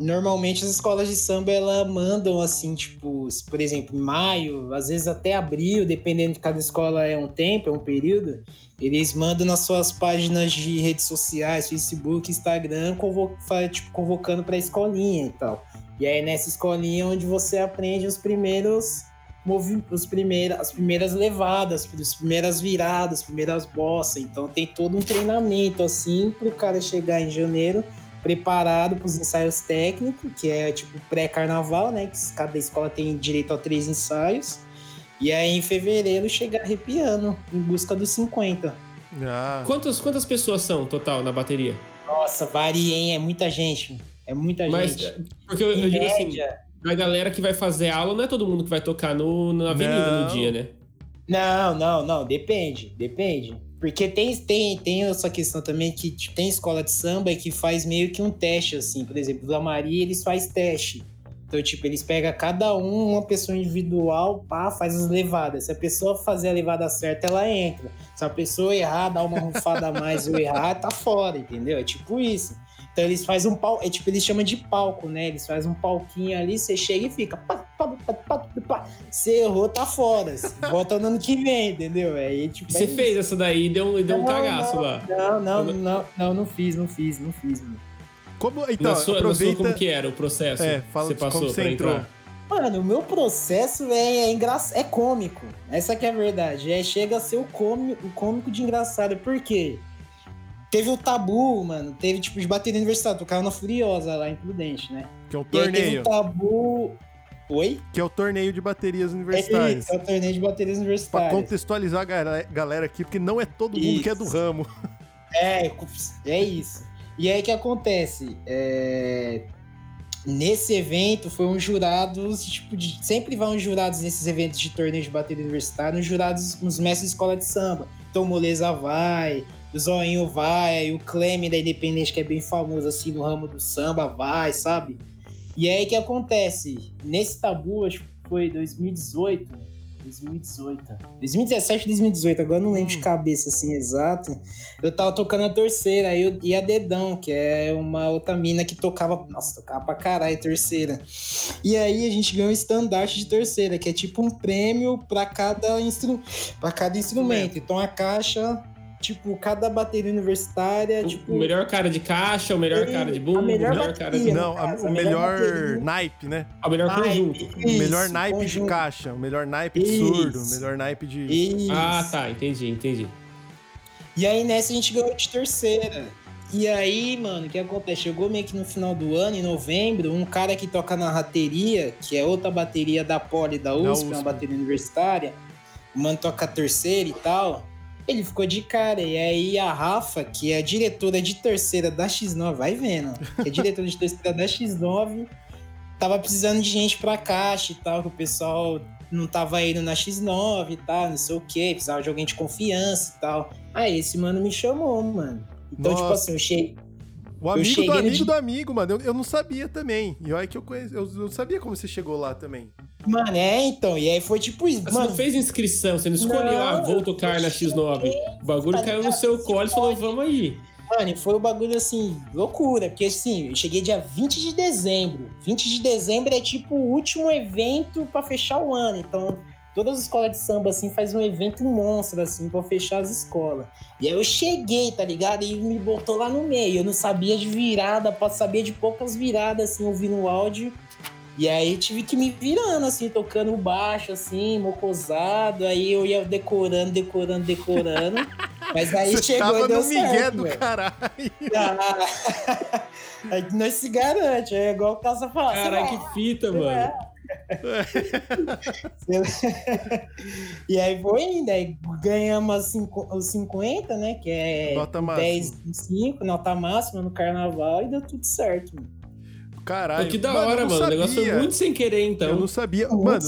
Normalmente as escolas de samba ela mandam assim, tipo, por exemplo, em maio, às vezes até abril, dependendo de cada escola é um tempo, é um período, eles mandam nas suas páginas de redes sociais, Facebook, Instagram, convo tipo, convocando para escolinha e tal. E aí nessa escolinha onde você aprende os primeiros os primeiras, as primeiras levadas, as primeiras viradas, as primeiras bossas. Então tem todo um treinamento assim pro cara chegar em janeiro preparado para os ensaios técnicos, que é tipo pré-carnaval, né? Que cada escola tem direito a três ensaios. E aí em fevereiro chegar arrepiando, em busca dos 50. Ah. Quantas, quantas pessoas são total na bateria? Nossa, varia, hein? É muita gente. É muita Mas, gente. Porque eu, eu digo assim, a galera que vai fazer aula não é todo mundo que vai tocar no, na avenida não. no dia, né? Não, não, não. Depende, depende. Porque tem, tem, tem essa questão também que tipo, tem escola de samba que faz meio que um teste, assim. Por exemplo, Vila Maria, eles faz teste. Então, tipo, eles pegam cada um, uma pessoa individual, pá, faz as levadas. Se a pessoa fazer a levada certa, ela entra. Se a pessoa errar, dá uma rufada a mais ou errar, tá fora, entendeu? É tipo isso. Então eles fazem um pau, é tipo, eles chamam de palco, né? Eles fazem um palquinho ali, você chega e fica. Pá, pá, pá, pá, pá. Você errou, tá fora. Volta no ano que vem, entendeu? Aí, tipo, você é fez essa daí e deu, deu não, um cagaço não, lá. Não, não, não, não, não fiz, não fiz, não fiz, mano. Como, então, na sua, aproveita... na sua, como que era o processo? É, fala você passou como você entrou. Entrar? Mano, o meu processo é, é, engra... é cômico. Essa que é a verdade. É, chega a ser o cômico, o cômico de engraçado. Por quê? Teve o tabu, mano. Teve, tipo, de bateria universitária. Tocava na Furiosa lá em Prudente, né? Que é o torneio. teve o tabu. Oi? Que é o torneio de baterias universitárias. É, é o torneio de baterias universitárias. Pra contextualizar a galera aqui, porque não é todo mundo isso. que é do ramo. É, é isso. E aí o que acontece? É... Nesse evento foi um jurados, tipo, de... sempre vão uns jurados nesses eventos de torneio de bateria universitária, uns jurados, uns mestres de escola de samba. Então Moleza vai, Zoinho vai, aí o Cleme da Independente, que é bem famoso assim no ramo do samba, vai, sabe? E aí o que acontece? Nesse tabu, acho que foi 2018, 2018. 2017, 2018, agora não lembro hum. de cabeça assim exato. Eu tava tocando a terceira aí eu, e a Dedão, que é uma outra mina que tocava. Nossa, tocava pra caralho terceira. E aí a gente ganhou um estandarte de terceira, que é tipo um prêmio para cada, instru... Pra cada instrumento. Então a caixa tipo, cada bateria universitária, o tipo... O melhor cara de caixa, o melhor cara de bumbo, o melhor, melhor cara de... Não, a, o melhor, melhor naipe, né? O melhor naipe, conjunto. Isso, o melhor naipe conjunto. de caixa, o melhor naipe de surdo, o melhor naipe de... Isso. Ah, tá, entendi, entendi. E aí nessa a gente ganhou de terceira. E aí, mano, o que acontece? Chegou meio que no final do ano, em novembro, um cara que toca na rateria, que é outra bateria da Poli da USP, da USP. uma bateria universitária, o mano toca a terceira e tal ele ficou de cara. E aí a Rafa, que é a diretora de terceira da X9, vai vendo, que é diretora de terceira da X9, tava precisando de gente pra caixa e tal, que o pessoal não tava indo na X9 e tal, não sei o que, precisava de alguém de confiança e tal. Aí esse mano me chamou, mano. Então, tipo Nossa. tipo assim, eu cheguei. O amigo do amigo do amigo, mano. Eu, eu não sabia também. E olha que eu conheço. Eu não sabia como você chegou lá também. Mano, é, então. E aí foi tipo isso. Você mano, não fez inscrição, você não escolheu, não, ah, vou tocar na X9. O bagulho tá caiu no seu colo e falou, vamos aí. Mano, foi um bagulho assim, loucura, porque assim, eu cheguei dia 20 de dezembro. 20 de dezembro é tipo o último evento para fechar o ano. Então, todas as escolas de samba, assim, faz um evento monstro, assim, pra fechar as escolas. E aí eu cheguei, tá ligado? E me botou lá no meio. Eu não sabia de virada, sabia de poucas viradas, assim, ouvindo o áudio. E aí tive que me virando, assim, tocando baixo, assim, mocosado. Aí eu ia decorando, decorando, decorando. Mas aí Você chegou tava e deu no certo, migué do véio. caralho. Ah, aí nós se garante, é igual o Casa fala. Caralho, que fita, mano. É. e aí foi indo, aí ganhamos os 50, né? Que é nota 10, 5, nota máxima no carnaval e deu tudo certo, mano. Caralho. Que da mano, hora, mano. Sabia. O negócio foi muito sem querer, então. Eu não sabia. Muito mano,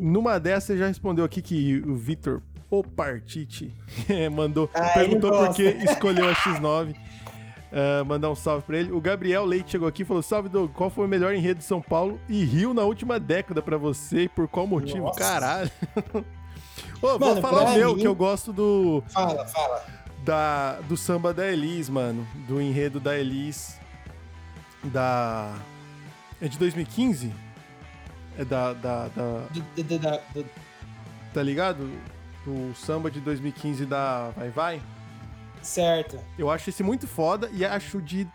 numa dessas você já respondeu aqui que o Vitor Opartite mandou. Ah, perguntou por que escolheu a X9. Uh, mandar um salve pra ele. O Gabriel Leite chegou aqui e falou: Salve, Doug, qual foi o melhor enredo de São Paulo e Rio na última década pra você e por qual motivo? Nossa. Caralho. Ô, mano, vou falar o meu, mim... que eu gosto do. Fala, fala. Da, do samba da Elis, mano. Do enredo da Elis. Da. É de 2015? É da. da, da... Do, do, do, tá ligado? O samba de 2015 da Vai Vai? Certo. Eu acho esse muito foda e acho de,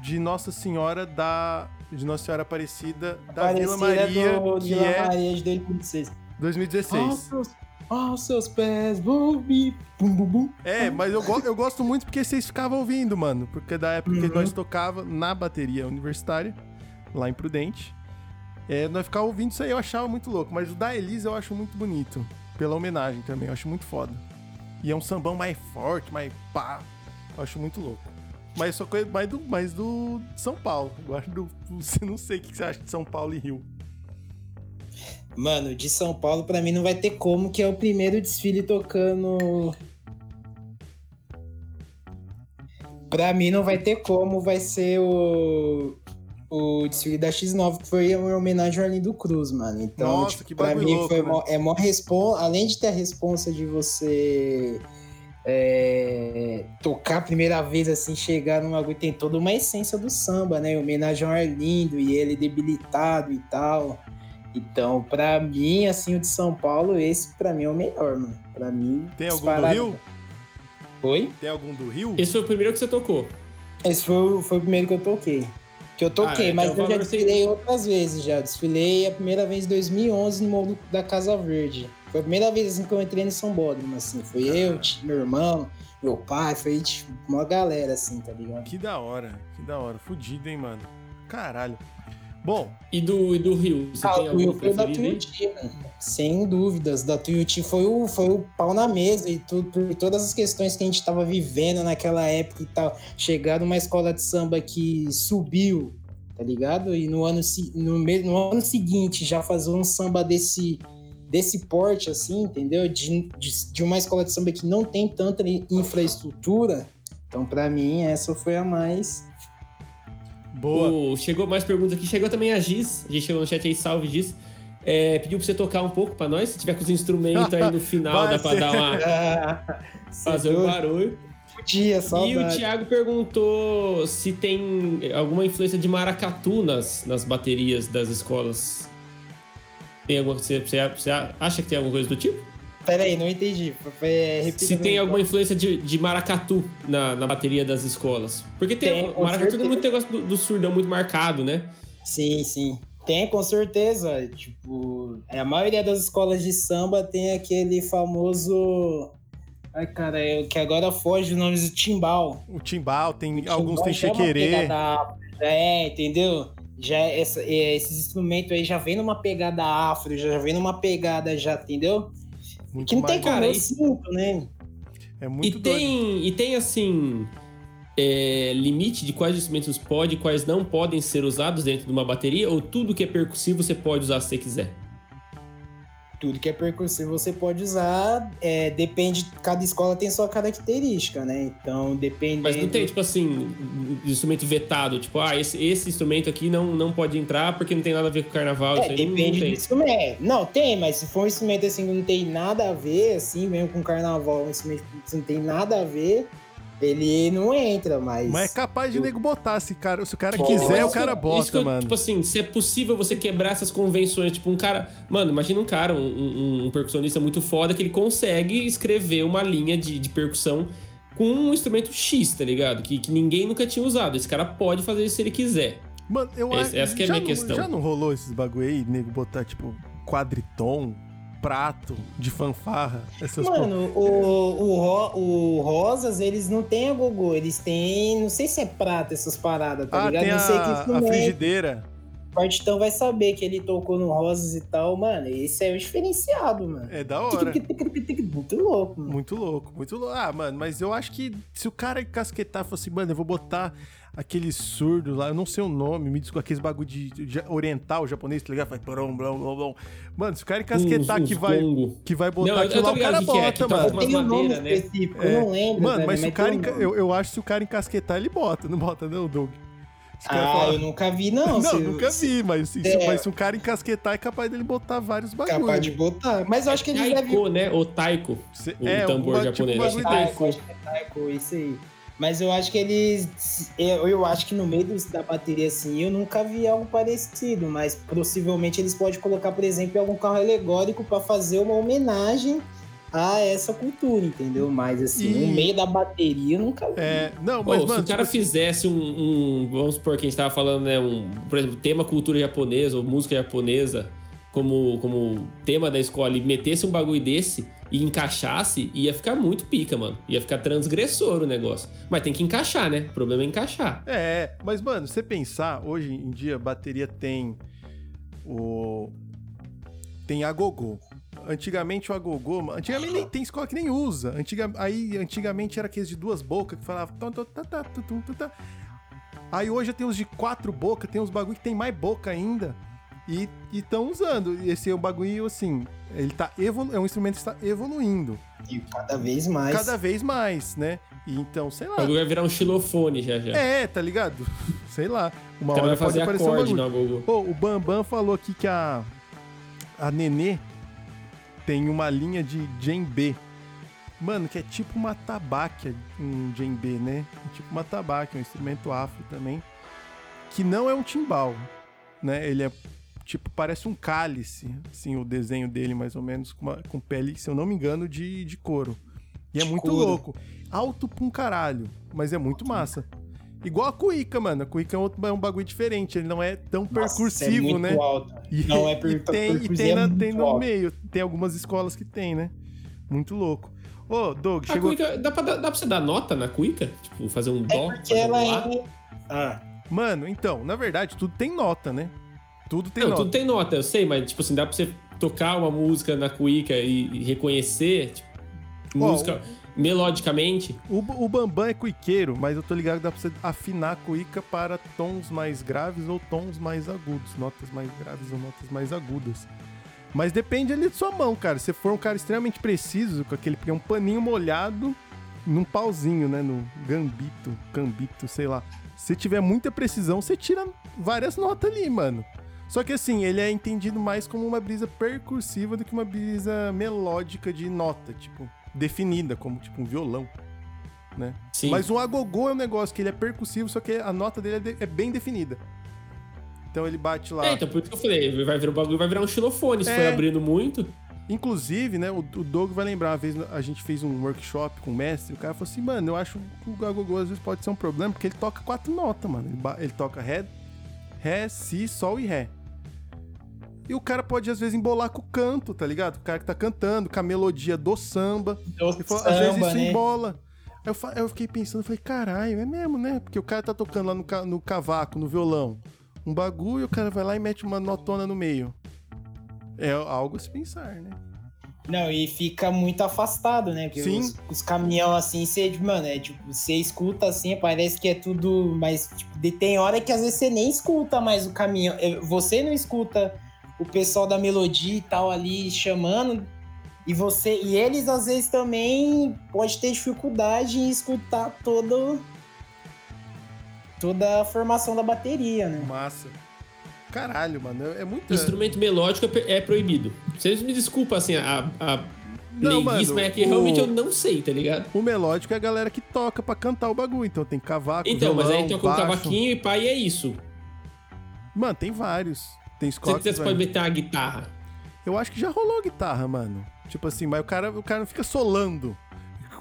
de Nossa Senhora da. De Nossa Senhora Aparecida da Aparecida Vila Maria. Do, que Vila é... Maria de 2016. 2016. seus, aos seus pés vou me... Bum, bum, bum. É, mas eu, go- eu gosto muito porque vocês ficavam ouvindo, mano. Porque da época que Uhum. nós tocava na bateria universitária, lá em Prudente, é, nós ficávamos ouvindo isso aí, eu achava muito louco. Mas o da Elisa eu acho muito bonito. Pela homenagem também, eu acho muito foda. E é um sambão mais forte, mais pá. Eu acho muito louco. Mas só coisa mais do, mais do São Paulo. Eu acho do. Não sei o que você acha de São Paulo e Rio. Mano, de São Paulo pra mim não vai ter como, que é o primeiro desfile tocando. Pra mim não vai ter como, vai ser o. O desfile da X9, que foi uma homenagem ao Arlindo Cruz, mano. Então, Nossa, tipo, que pra mim louco, foi né? mó, é mó responsa. Além de ter a responsa de você é, tocar a primeira vez, assim, chegar num bagulho, tem toda uma essência do samba, né? Homenagem ao Arlindo e ele debilitado e tal. Então, pra mim, assim, o de São Paulo, esse pra mim é o melhor, mano. Pra mim. Tem algum do. Rio? Foi? Tem algum do Rio? Esse foi o primeiro que você tocou. Esse foi, o- foi o primeiro que eu toquei. Que eu toquei, Ah, mas então eu já desfilei outras vezes já. Desfilei a primeira vez em 2011 no Morro da Casa Verde. Foi a primeira vez assim, que eu entrei no São Bódromo, assim. Foi eu, ti- meu irmão, meu pai, foi tipo, uma galera, assim, tá ligado? Que da hora, que da hora. Fudido, hein, mano. Caralho. Bom, E do, e do Rio? Você Ah, tem o algum da? Tuiuti, mano. Sem dúvidas. Da Tuiuti foi o, foi o pau na mesa e tudo, por todas as questões que a gente tava vivendo naquela época e tal. Chegar numa escola de samba que subiu, tá ligado? E no ano, se- no, me- no ano seguinte já fazer um samba desse, desse porte, assim, entendeu? De, de, de uma escola de samba que não tem tanta infraestrutura. Então, pra mim, essa foi a mais. Boa. O- chegou mais perguntas aqui. Chegou também a Giz. A gente chegou no chat aí, salve Giz. É, pediu pra você tocar um pouco pra nós. Se tiver com os instrumentos aí no final, dá pra dar uma. fazer um barulho. Podia, E o. Thiago perguntou se tem alguma influência de maracatu nas, nas baterias das escolas. Tem alguma você, você acha que tem alguma coisa do tipo? Pera aí, não entendi. É, Se tem alguma influência de, de maracatu na, na bateria das escolas. Porque tem, Tem, maracatu tem muito negócio do, do surdão muito marcado, né? Sim, sim. Tem, com certeza. Tipo, a maioria das escolas de samba tem aquele famoso. Ai, cara, é, que agora foge o nome do timbal. O timbal, tem, O alguns timbal tem já é uma chequerê. afro, já É, entendeu? Já essa, é, esses instrumentos aí já vem numa pegada afro, já vem numa pegada já, entendeu? Muito Que não tem como cara, eu e- sinto, né? É E muito doido. tem, e tem assim. é, limite de quais instrumentos pode e quais não podem ser usados dentro de uma bateria? Ou tudo que é percussivo você pode usar se você quiser? Tudo que é percussivo você pode usar, é, depende, cada escola tem sua característica, né? Então, dependendo... Mas não tem, tipo assim, instrumento vetado. Tipo, ah, esse, esse instrumento aqui não, não pode entrar porque não tem nada a ver com carnaval. É, isso aí não- depende não do tem. instrumento. Não, tem, mas se for um instrumento assim que não tem nada a ver, assim, mesmo com carnaval, um instrumento que não tem nada a ver, ele não entra, mas. Mas é capaz de Eu- nego botar. Se, cara, se o cara Pode. quiser, o cara bota, isso que eu- mano. Tipo assim, se é possível você quebrar essas convenções. Tipo, um cara. Mano, imagina um cara, um, um- um percussionista muito foda, que ele consegue escrever uma linha de, de percussão com um instrumento X, tá ligado? Que, que ninguém nunca tinha usado. Esse cara pode fazer isso se ele quiser. Mano, eu Essa- acho. essa que é a já minha não- questão. Já não rolou esses bagulho aí, nego botar, tipo, quadriton, prato de fanfarra. Mano, o, o, ro- o Rosas, eles não têm a gogô, eles têm. Não sei se é prata essas paradas, tá Ah, ligado? tem não sei que a, a instrumento. frigideira. O Partitão vai saber que ele tocou no Rosas e tal, mano. Esse é o diferenciado, mano. É da hora. Muito louco, mano. Muito louco, muito louco. Ah, mano, mas eu acho que se o cara encasquetar e falar assim, mano, eu vou botar aquele surdo lá, eu não sei o nome, me desculpa, aqueles bagulho de, de oriental, japonês, tá ligado? Faz blom, blom, blom. Mano, se o cara encasquetar que vai, Congo. que vai botar Não, aquilo lá, o cara o que é, bota, tá mano. Tem um nome né? específico, É. eu não lembro. Mano, velho, mas se o cara, um enca- eu, eu acho que se o cara encasquetar, ele bota, não bota não, Doug? O Ah, falar- eu nunca vi, não. Não, se- nunca se- vi, mas, se, É. mas se um cara encasquetar, é capaz dele botar vários bagulhos. Capaz de botar. Mas eu acho que devem. Taiko, né? Ou taiko. Cê- o é, tambor japonês, Tipo, desse. Taiko, acho que é Taiko, isso aí. Mas eu acho que eles. Eu, eu acho que no meio da bateria, assim, eu nunca vi algo parecido. Mas possivelmente eles podem colocar, por exemplo, algum carro alegórico pra fazer uma homenagem a essa cultura, entendeu? Mas assim, E- no meio da bateria eu nunca vi. É, não, Pô, mas, se mano, o cara tipo assim, fizesse um, um- Vamos supor que a gente tava falando, né? Um, por exemplo, tema cultura japonesa ou música japonesa como, como tema da escola e metesse um bagulho desse e encaixasse, ia ficar muito pica, mano. Ia ficar transgressor o negócio. Mas tem que encaixar, né? O problema é encaixar. É, mas, mano, você pensar, hoje em dia, bateria tem o. Tem a gogô. Antigamente o agogô. Antigamente nem tem escola que nem usa. Antiga, aí, antigamente era aqueles de duas bocas que falava. Tá, Aí hoje tem os de quatro bocas, tem uns bagulho que tem mais boca ainda. E estão usando. E esse é um bagulho, assim, ele tá evolu é um instrumento que está evoluindo. E cada vez mais. Cada vez mais, né? E então, sei lá. O bagulho vai virar um xilofone já já. É, tá ligado? sei lá. Uma hora vai fazer pode acorde um bagulho. Pô, o Bambam falou aqui que a, a Nenê tem uma linha de djembe. Mano, que é tipo uma tabaque, um djembe, né? É tipo uma tabaque, um instrumento afro também. Que não é um timbal, né? Ele é tipo, parece um cálice, assim, o desenho dele, mais ou menos, com, uma, com pele, se eu não me engano, de, de couro. E é muito couro. louco. Alto pra um caralho, mas é muito massa. Igual a cuíca, mano. A cuíca é um, é um bagulho diferente. Ele não é tão Nossa, percursivo, é muito né? Alto. E, não é per e tem, e tem, é na, tem no alto. meio. Tem algumas escolas que tem, né? Muito louco. Ô, Doug, a chegou. Cuica, dá, pra, dá pra você dar nota na cuíca? Tipo, fazer um dó? É porque ela um é. Ah. Mano, então, na verdade, tudo tem nota, né? Tudo tem não, nota. Tudo tem nota, eu sei, mas tipo assim, dá pra você tocar uma música na cuíca e, e reconhecer, tipo, música o, melodicamente. O, o Bambam é cuiqueiro, mas eu tô ligado que dá pra você afinar a cuíca para tons mais graves ou tons mais agudos, notas mais graves ou notas mais agudas. Mas depende ali de sua mão, cara. Se for um cara extremamente preciso, com aquele um paninho molhado num pauzinho, né? No gambito, gambito, sei lá. Se tiver muita precisão, você tira várias notas ali, mano. Só que assim, ele é entendido mais como uma brisa percursiva do que uma brisa melódica de nota, tipo, definida, como tipo um violão. Né? Sim. Mas um agogô é um negócio que ele é percussivo, só que a nota dele é, bem definida. Então ele bate lá. É, então por isso que eu falei, vai virar um bagulho, vai virar um xilofone, se é. for abrindo muito. Inclusive, né, o, o Doug vai lembrar, uma vez a gente fez um workshop com o mestre, o cara falou assim, mano, eu acho que o agogô às vezes pode ser um problema, porque ele toca quatro notas, mano. Ele, ele toca Ré, Ré, Si, Sol e Ré. E o cara pode, às vezes, embolar com o canto, tá ligado? O cara que tá cantando, com a melodia do samba. Do samba às vezes isso né? embola. Aí eu, eu fiquei pensando, falei, caralho, é mesmo, né? Porque o cara tá tocando lá no, no cavaco, no violão, um bagulho, o cara vai lá e mete uma notona no meio. É algo a se pensar, né? Não, e fica muito afastado, né? Porque Sim. os, os caminhão assim, você, mano, é tipo, você escuta assim, parece que é tudo, mas tipo, tem hora que às vezes você nem escuta mais o caminhão. É, você não escuta o pessoal da melodia e tal ali chamando. E você e eles às vezes também pode ter dificuldade em escutar todo toda a formação da bateria, né? Massa. Caralho, mano, é muito instrumento melódico é, é proibido. Vocês me desculpam assim a, a não, mano, mas é que o... realmente eu não sei, tá ligado? O melódico é a galera que toca para cantar o bagulho, então tem cavaco, Então, violão, mas aí toca um cavaquinho e pai é isso. Mano, tem vários. Tem escola Você, você pode meter uma guitarra. Eu acho que já rolou guitarra, mano. Tipo assim, mas o cara, o cara não fica solando.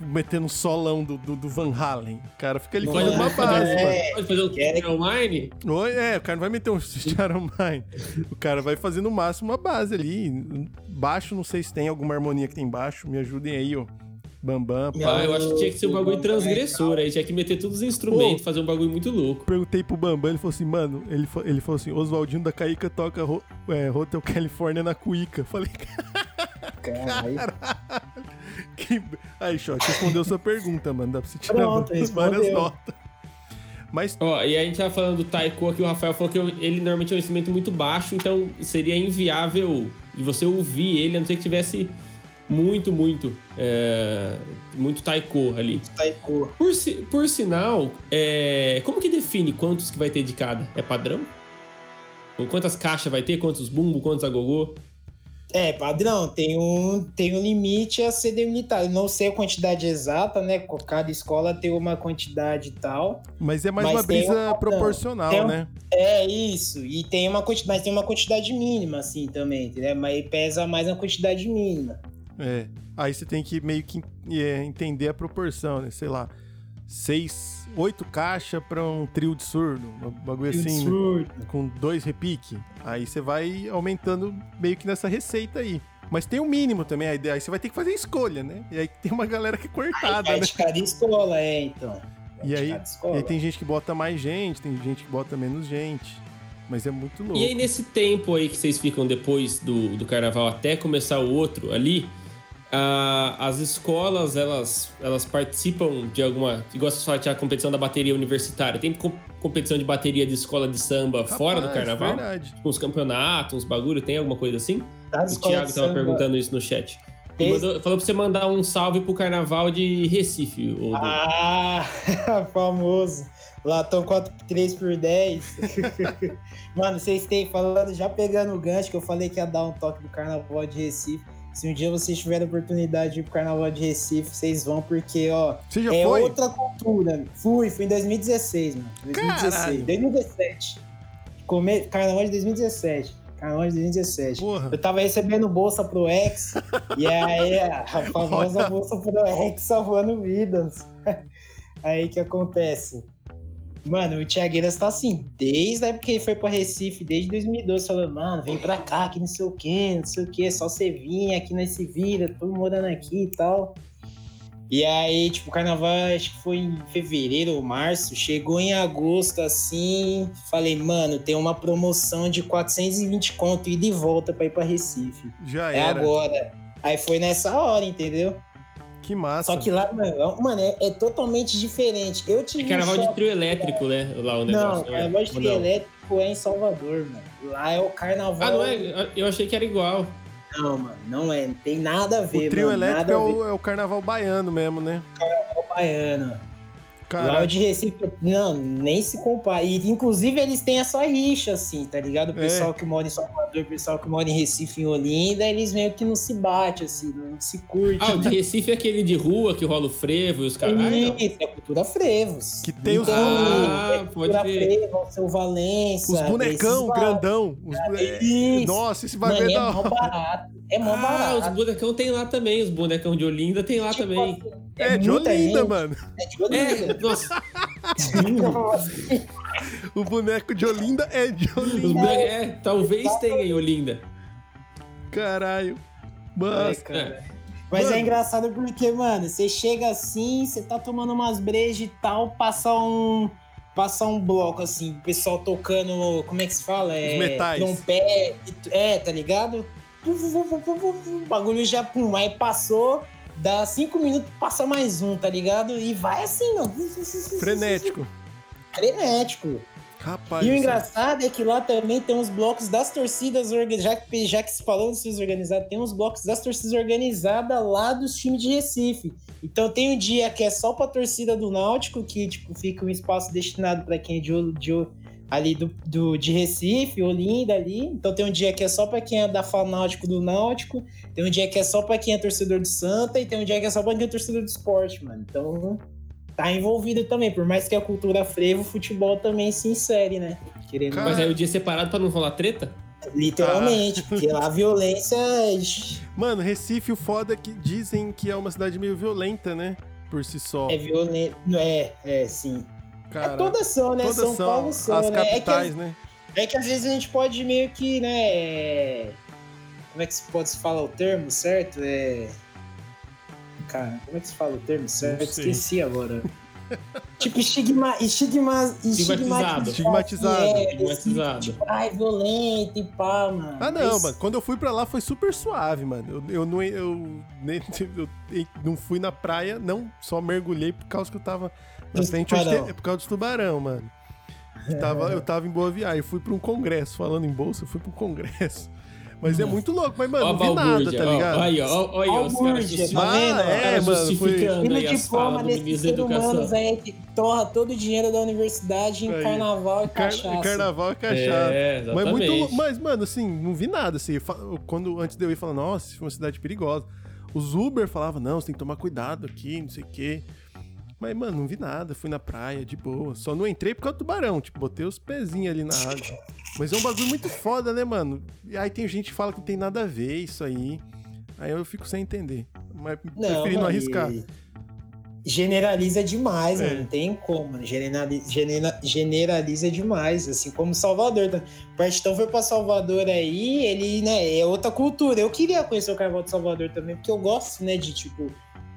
Metendo um solão do, do, do Van Halen. O cara fica ali fazendo uma base, é, Pode fazer um Mine? Oi, é, o cara não vai meter um Mine. o cara vai fazer no máximo uma base ali. Baixo, não sei se tem alguma harmonia que tem baixo. Me ajudem aí, ó. Bambam. Ah, eu acho que tinha que ser um bagulho transgressor aí, tinha que meter todos os instrumentos, Pô, fazer um bagulho muito louco. Perguntei pro Bambam, ele falou assim, mano, ele, ele falou assim, Oswaldinho da Caíca toca é, Hotel California na Cuíca. Falei, caralho. Que... Aí, Shot, respondeu sua pergunta, mano, dá pra você tirar Pronto, várias notas. Mas... Ó, e a gente tava falando do taiko aqui, o Rafael falou que ele normalmente é um instrumento muito baixo, então seria inviável você ouvir ele, a não ser que tivesse muito, muito, é, muito taiko ali. Taiko. Por, por sinal, é, como que define quantos que vai ter de cada? É padrão? Quantas caixas vai ter? Quantos bumbo? Quantos agogô? É, padrão, tem um, tem um limite a ser delimitado. Não sei a quantidade exata, né? Cada escola tem uma quantidade e tal. Mas é mais mas uma brisa um proporcional, um, né? É, isso. E tem uma quantidade, mas tem uma quantidade mínima, assim, também, né? Mas pesa mais a quantidade mínima. É. Aí você tem que meio que é, entender a proporção, né? Sei lá. seis, oito caixas pra um trio de surdo. Um bagulho Trio de assim, surdo. com dois repique. Aí você vai aumentando meio que nessa receita aí. Mas tem o mínimo também, a ideia. Aí você vai ter que fazer escolha, né? E aí tem uma galera que é cortada, Aí né? de cada escola, é, então. E De aí, e escola. aí tem gente que bota mais gente, tem gente que bota menos gente. Mas é muito louco. E aí, nesse tempo aí que vocês ficam depois do, do carnaval até começar o outro ali, ah, as escolas, elas, elas participam de alguma. Igual você fala, tinha a competição da bateria universitária. Tem com- competição de bateria de escola de samba fora do Rapaz, carnaval? Verdade. Tipo, uns campeonatos, uns bagulho, tem alguma coisa assim? Das O Thiago de tava samba- perguntando isso no chat. Tem- mandou- falou pra você mandar um salve pro carnaval de Recife. Du. Ah, famoso. Latão 4 3 por 10. Mano, vocês têm falando, já pegando o gancho que eu falei que ia dar um toque do carnaval de Recife. Se um dia vocês tiverem a oportunidade de ir pro carnaval de Recife, vocês vão, porque, ó, Você já é foi? outra cultura. Fui, fui em 2016, mano. 2016. Caralho. 2017. Come... Carnaval de 2017. Carnaval de 2017. Porra. Eu tava recebendo bolsa pro ex, e aí a famosa bolsa pro ex salvando vidas. Aí que acontece? Mano, o Thiagueiras tá assim, desde a época que ele foi pra Recife, desde 2012, falando, mano, vem pra cá, que não sei o que, não sei o que, só você vir aqui nós se vira, todo morando aqui e tal. E aí, tipo, o carnaval acho que foi em fevereiro ou março, chegou em agosto assim, falei, mano, tem uma promoção de 420 conto e de volta pra ir pra Recife. Já É era. agora. Aí foi nessa hora, entendeu? Que massa. Só que lá, mano, mano, é, é totalmente diferente. Eu É tive um carnaval de choque- trio elétrico, né? Lá o Não, negócio. carnaval de trio elétrico é em Salvador, mano. Lá é o carnaval. Ah, não é? Eu achei que era igual. Não, mano, não é. Não tem nada a ver, O trio mano. elétrico é o, é o carnaval baiano mesmo, né? com o baiano. Lá o Cara, de Recife, não, nem se compara. E, inclusive, eles têm essa rixa, assim, tá ligado? O É. pessoal que mora em Salvador, o pessoal que mora em Recife, em Olinda, eles meio que não se batem, assim, não se curte. Ah, o de Recife é aquele de rua que rola o frevo e os caras. Isso, é cultura frevos. Que tem os- Ah, é pode cultura crer. frevo, o seu Valença. os bonecão grandão. os é- Isso. Nossa, esse bagulho é é da hora. barato. É mó Ah, barato. os bonecão tem lá também. Os bonecão de Olinda tem lá Tipo também. assim, É de muita Olinda, gente, mano. É de Olinda. É, nossa, O boneco de Olinda é de Olinda. bonecos, é, talvez tenha em Olinda. Caralho. É, Mas, cara. Mas Mano. é engraçado porque, mano, você chega assim, você tá tomando umas brejas e tal, passa um. Passa um bloco assim, o pessoal tocando. Como é que se fala? É, Os metais. Trompete. É, tá ligado? O bagulho já pum, aí passou, dá cinco minutos, passa mais um, tá ligado? E vai assim, ó. frenético. Frenético. Rapaz. E o engraçado é que lá também tem uns blocos das torcidas organizadas. Já que, já que se falou dos torcidas organizadas, tem uns blocos das torcidas organizadas lá dos times de Recife. Então tem um dia que é só pra torcida do Náutico, que tipo, fica um espaço destinado para quem é de, de ali do, do, de Recife, Olinda ali. Então tem um dia que é só pra quem é da Fala Náutico do Náutico. Tem um dia que é só pra quem é torcedor do Santa. E tem um dia que é só pra quem é torcedor do esporte, mano. Então tá envolvido também. Por mais que a cultura frevo, o futebol também se insere, né? Querendo Cara, Mas aí o dia separado pra não rolar treta? Literalmente, porque lá a violência. ixi, Mano, Recife, o foda é que dizem que é uma cidade meio violenta, né? Por si só. É violento. É, é, sim. Cara, é todas são, né? todas São são Paulo são, as né? É que, capitais, às- né? é que às vezes a gente pode meio que, né? Como é que se pode se falar o termo certo? É. Cara, como é que se fala o termo certo? Sei. Esqueci agora. tipo, estigma, estigma, Estigmatizado. Estigmatizado. É, Estigmatizado. Tipo, ai, violento e pá, mano. Ah, não, Mas- mano. Quando eu fui pra lá foi super suave, mano. Eu, eu, não, eu, nem- eu não fui na praia, não só mergulhei por causa que eu tava tem- É por causa dos tubarão, mano. Eu tava, eu tava em Boa Viagem. Fui pra um congresso. Falando em bolsa, eu fui pra um congresso. Mas é muito louco. Mas, mano, Ó, a não vi nada, tá ó, ligado? Aí, ó, ó, aí, ó, os caras justificando. tá vendo? Ah, é, mano, justificando E no diploma desse ser humano, velho, que torra todo o dinheiro da universidade em Aí. carnaval e Car- cachaça. carnaval é cachaça. É, Mas exatamente. muito Mas, mano, assim, não vi nada. Assim, quando, antes de eu ir falando, nossa, isso foi uma cidade perigosa. Os Uber falavam, não, você tem que tomar cuidado aqui, não sei o quê. Mas, mano, não vi nada. Fui na praia, de boa. Só não entrei por causa do tubarão. Tipo, botei os pezinhos ali na água. Mas é um bagulho muito foda, né, mano? E aí tem gente que fala que não tem nada a ver isso aí. Aí eu fico sem entender. Mas preferi não arriscar. generaliza demais, É. mano. Não tem como. Generaliza, genera- generaliza demais, assim como Salvador. tá? O Partitão foi pra Salvador aí, ele, né, é outra cultura. Eu queria conhecer o Carnaval de Salvador também, porque eu gosto, né, de, tipo,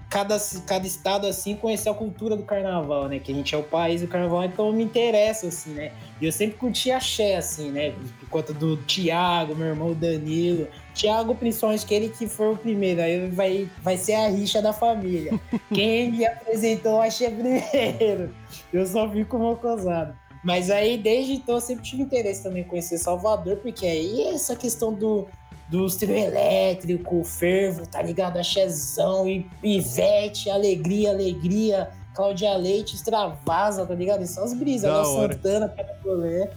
cada, cada estado, assim, conhecer a cultura do Carnaval, né? Que a gente é o país do Carnaval, então me interessa, assim, né? E eu sempre curti axé, assim, né? Por conta do Tiago, meu irmão Danilo. Tiago, principalmente, que ele que foi o primeiro. Aí vai, vai ser a rixa da família. Quem me apresentou o axé primeiro? Eu só fico mocosado. Mas aí, desde então, eu sempre tive interesse também em conhecer Salvador, porque aí essa questão do, do trio elétrico, fervo, tá ligado? Axézão, e Ivete, alegria, alegria, Cláudia Leite, extravasa, tá ligado? Essas as brisas, Da hora. Santana, Pedro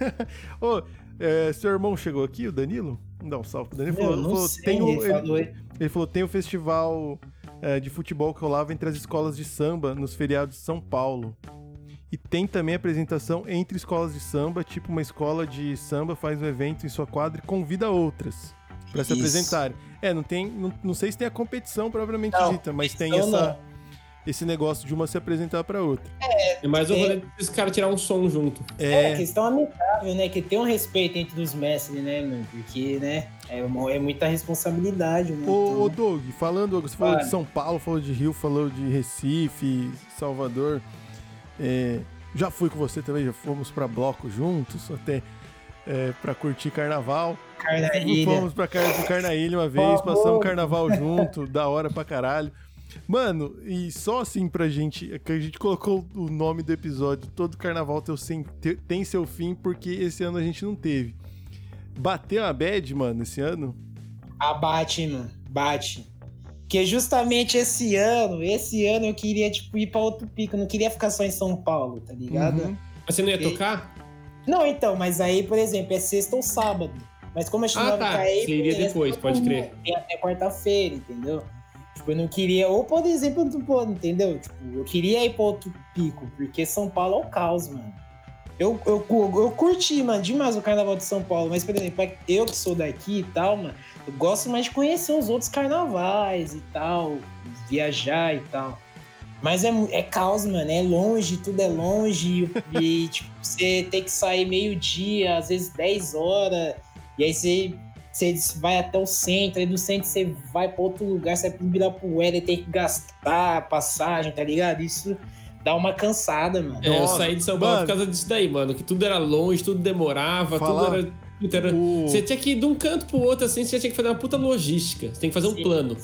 Ô, é, seu irmão chegou aqui, o Danilo? Não, salve. O Danilo falou, falou, sei, tem o, ele ele, falou, ele falou, tem o festival é, de futebol que rolava entre as escolas de samba nos feriados de São Paulo. E tem também apresentação entre escolas de samba, tipo uma escola de samba faz um evento em sua quadra e convida outras pra se apresentarem. É, não tem, não, não sei se tem a competição propriamente Não, dita, mas tem essa, não. esse negócio de uma se apresentar pra outra. É mais o É. rolê desses caras tirar um som junto. É, É, questão amigável, né? Que tem um respeito entre os mestres, né, mano? Porque, né, é, uma- é muita responsabilidade, né? Ô, ô Então, Doug, falando, você falou Fale. de São Paulo, falou de Rio, falou de Recife, Salvador. É, já fui com você também, já fomos pra bloco juntos, até é, pra curtir carnaval. Carnaília. Fomos pra Car Carnaília uma vez, passamos carnaval junto, da hora pra caralho. Mano, e só assim pra gente, que a gente colocou o nome do episódio, todo carnaval tem, seu fim, porque esse ano a gente não teve. Bateu a bad, mano, esse ano? Ah, bate, mano. Bate. Porque justamente esse ano, esse ano eu queria, tipo, ir pra outro pico. Eu não queria ficar só em São Paulo, tá ligado? Uhum. Mas você não ia E- tocar? Não, então, mas aí, por exemplo, é sexta ou sábado. Mas como a gente Ah, não tá. aí, Você iria beleza, depois, pode crer. Tem até quarta-feira, entendeu? Tipo, eu não queria. Ou, por exemplo, eu não pô, entendeu? Tipo, eu queria ir pra outro pico, porque São Paulo é o caos, mano. Eu, eu, eu curti, mano, demais o carnaval de São Paulo, mas, por exemplo, eu que sou daqui e tal, mano, eu gosto mais de conhecer os outros carnavais e tal, viajar e tal. Mas é, é caos, mano, é longe, tudo é longe, e, tipo, você tem que sair meio-dia, às vezes 10 horas, e aí você, você vai até o centro, aí do centro você vai pra outro lugar, você vai pro Ibirapuera e tem que gastar passagem, tá ligado? Isso dá uma cansada, mano. É, eu saí de São Paulo mano. por causa disso daí, mano. Que tudo era longe, tudo demorava, Fala- tudo era. Puta, era- O- Você tinha que ir de um canto pro outro, assim, você tinha que fazer uma puta logística. Você tem que fazer um Sim. plano.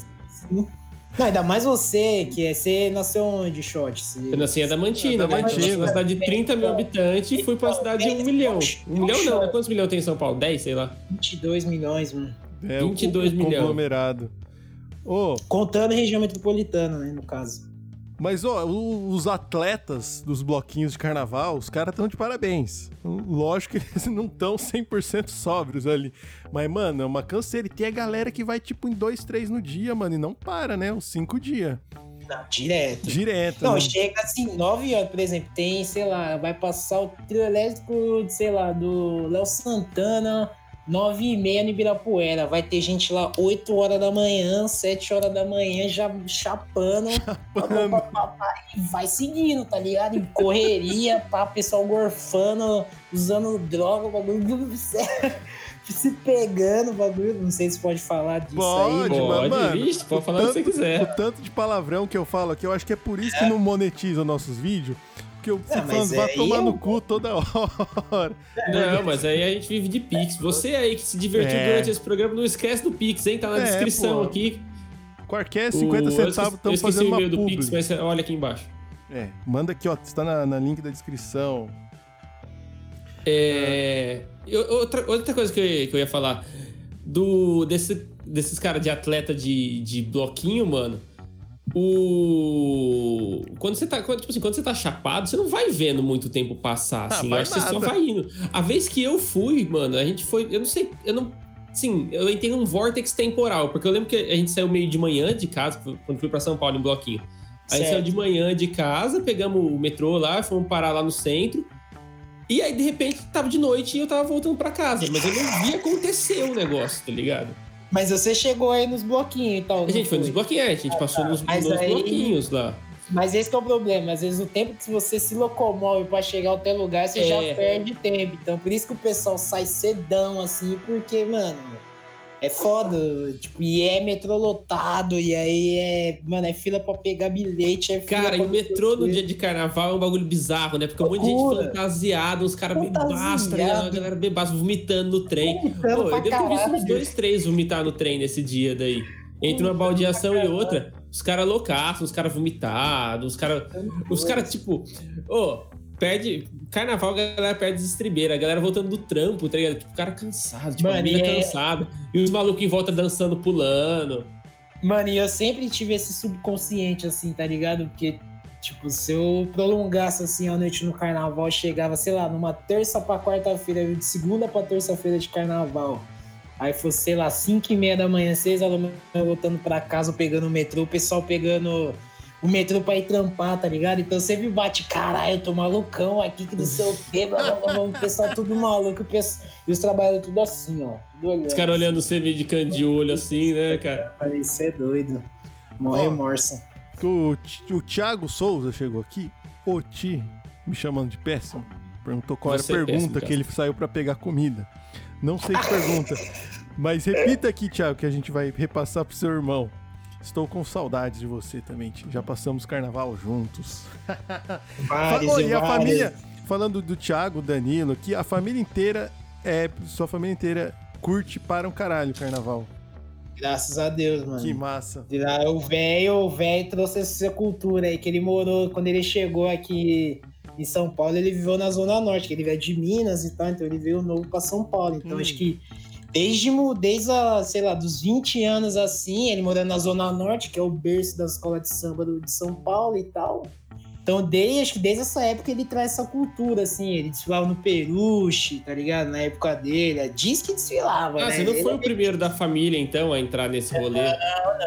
Não, ainda mais você, que é, você nasceu onde, Shot? Você... Eu nasci em Adamantina, Adamantina. né? Numa cidade de 30 mil habitantes e fui pra uma cidade de 1 milhão. 1 milhão não, né? Quantos milhões tem em São Paulo? 10, sei lá. 22 milhões, mano. É, o- 22 o, milhões. conglomerado. Ô, Contando região metropolitana, né, no caso. Mas ó, os atletas dos bloquinhos de carnaval, os caras estão de parabéns. Lógico que eles não estão 100% sóbrios ali. Mas, mano, é uma canseira. E tem a galera que vai, tipo, em dois, três no dia, mano, e não para, né? Uns cinco dias. Não, direto. Direto. Não, né? chega assim, 9 horas, por exemplo, tem, sei lá, vai passar o trio elétrico, sei lá, do Léo Santana, 9 e meia no Ibirapuera. Vai ter gente lá 8 horas da manhã, 7 horas da manhã, já chapando. pá, pá, pá, pá, e vai seguindo, tá ligado? Em correria, pá, pessoal gorfando, usando droga, o bagulho se pegando, o bagulho. Não sei se pode falar disso Pode, aí. Pode, mano, vixe, pode falar o que você O quiser. tanto de palavrão que eu falo aqui, eu acho que é por isso que não monetiza nossos vídeos. Porque eu fico mas falando, vai tomar eu- no cu toda hora. Não, mas aí a gente vive de Pix. Você aí que se divertiu É. durante esse programa, não esquece do Pix, hein? Tá na É, descrição pô. aqui. Qualquer O- 50 eu centavos eu estamos esqueci fazendo o uma e-mail do. Pix, mas olha aqui embaixo. É, manda aqui, ó, está na, na link da descrição. É, eu- outra, outra coisa que eu, ia- que eu ia falar. Do, desse, desses caras de atleta de, de bloquinho, mano. O. Quando você tá. Quando, tipo assim, quando você tá chapado, você não vai vendo muito tempo passar. Ah, Assim, eu que você só vai indo. A vez que eu fui, mano, a gente foi. Eu não sei. Eu não. Sim, eu entrei num vórtex temporal, porque eu lembro que a gente saiu meio de manhã de casa, quando fui pra São Paulo em bloquinho. Aí Certo. saiu de manhã de casa, pegamos o metrô lá, fomos parar lá no centro. E aí, de repente, tava de noite e eu tava voltando pra casa. Mas eu não vi acontecer o negócio, tá ligado? Mas você chegou aí nos bloquinhos e tal. A gente foi nos bloquinhos, a gente passou nos, Mas nos aí- bloquinhos lá. Mas esse que é o problema. Às vezes o tempo que você se locomove pra chegar ao teu lugar, você É. já perde tempo. Então por isso que o pessoal sai cedão, assim, porque, mano, é foda. Tipo, e é metrô lotado, e aí é. Mano, é fila pra pegar bilhete. É Cara, e o metrô no dia de carnaval é um bagulho bizarro, né? Porque um monte de gente fantasiada, uns caras bebaços, tá ligado? A galera bebaço vomitando no trem. Vomitando Pô, eu devo ter visto uns dois, três vomitar no trem nesse dia daí. Entre uma baldeação e outra, os caras loucaços, os caras vomitados, os caras. Os caras, tipo. Ô, perde. Carnaval, a galera perde as estribeiras, a galera voltando do trampo, tá ligado? Tipo, o cara cansado, tipo, a Mano, e é- cansada. E os malucos em volta dançando, pulando. Mano, e eu sempre tive esse subconsciente, assim, tá ligado? Porque, tipo, se eu prolongasse, assim, a noite no carnaval, chegava, sei lá, numa terça pra quarta-feira, de segunda pra terça-feira de carnaval. Aí fosse, sei lá, 5 e meia da manhã, 6 horas da manhã, voltando pra casa, pegando o metrô, o pessoal pegando o metrô pra ir trampar, tá ligado? Então sempre bate, caralho, eu tô malucão aqui, que não sei o quê, blá, blá, blá, o pessoal tudo maluco, o pessoal- e os trabalhadores tudo assim, ó. Tudo olhando. Os caras olhando você de canto de olho assim, né, cara? Falei, isso é doido. Mó Ó. remorso. O, o Thiago Souza chegou aqui, o Ti, me chamando de péssimo, perguntou qual Você era é a pergunta péssimo, que ele saiu pra pegar comida. Não sei que pergunta, mas repita aqui, Thiago, que a gente vai repassar pro seu irmão. Estou com saudades de você também, já passamos carnaval juntos. Vários e a família, falando do Thiago, Danilo, aqui, a família inteira, é, sua família inteira curte para um caralho o carnaval. Graças a Deus, mano. Que massa. O velho, o velho trouxe essa cultura aí, que ele morou, quando ele chegou aqui em São Paulo, ele viveu na Zona Norte, que ele veio de Minas e tal, então ele veio novo pra São Paulo. Então Hum. acho que desde, desde a, sei lá, dos 20 anos assim, ele morando na Zona Norte, que é o berço da escola de samba de São Paulo e tal. Então, desde, acho que desde essa época ele traz essa cultura, assim. Ele desfilava no Peruche, tá ligado? Na época dele. Diz que desfilava, Ah, né? você não Ele foi é o primeiro da família, então, a entrar nesse rolê?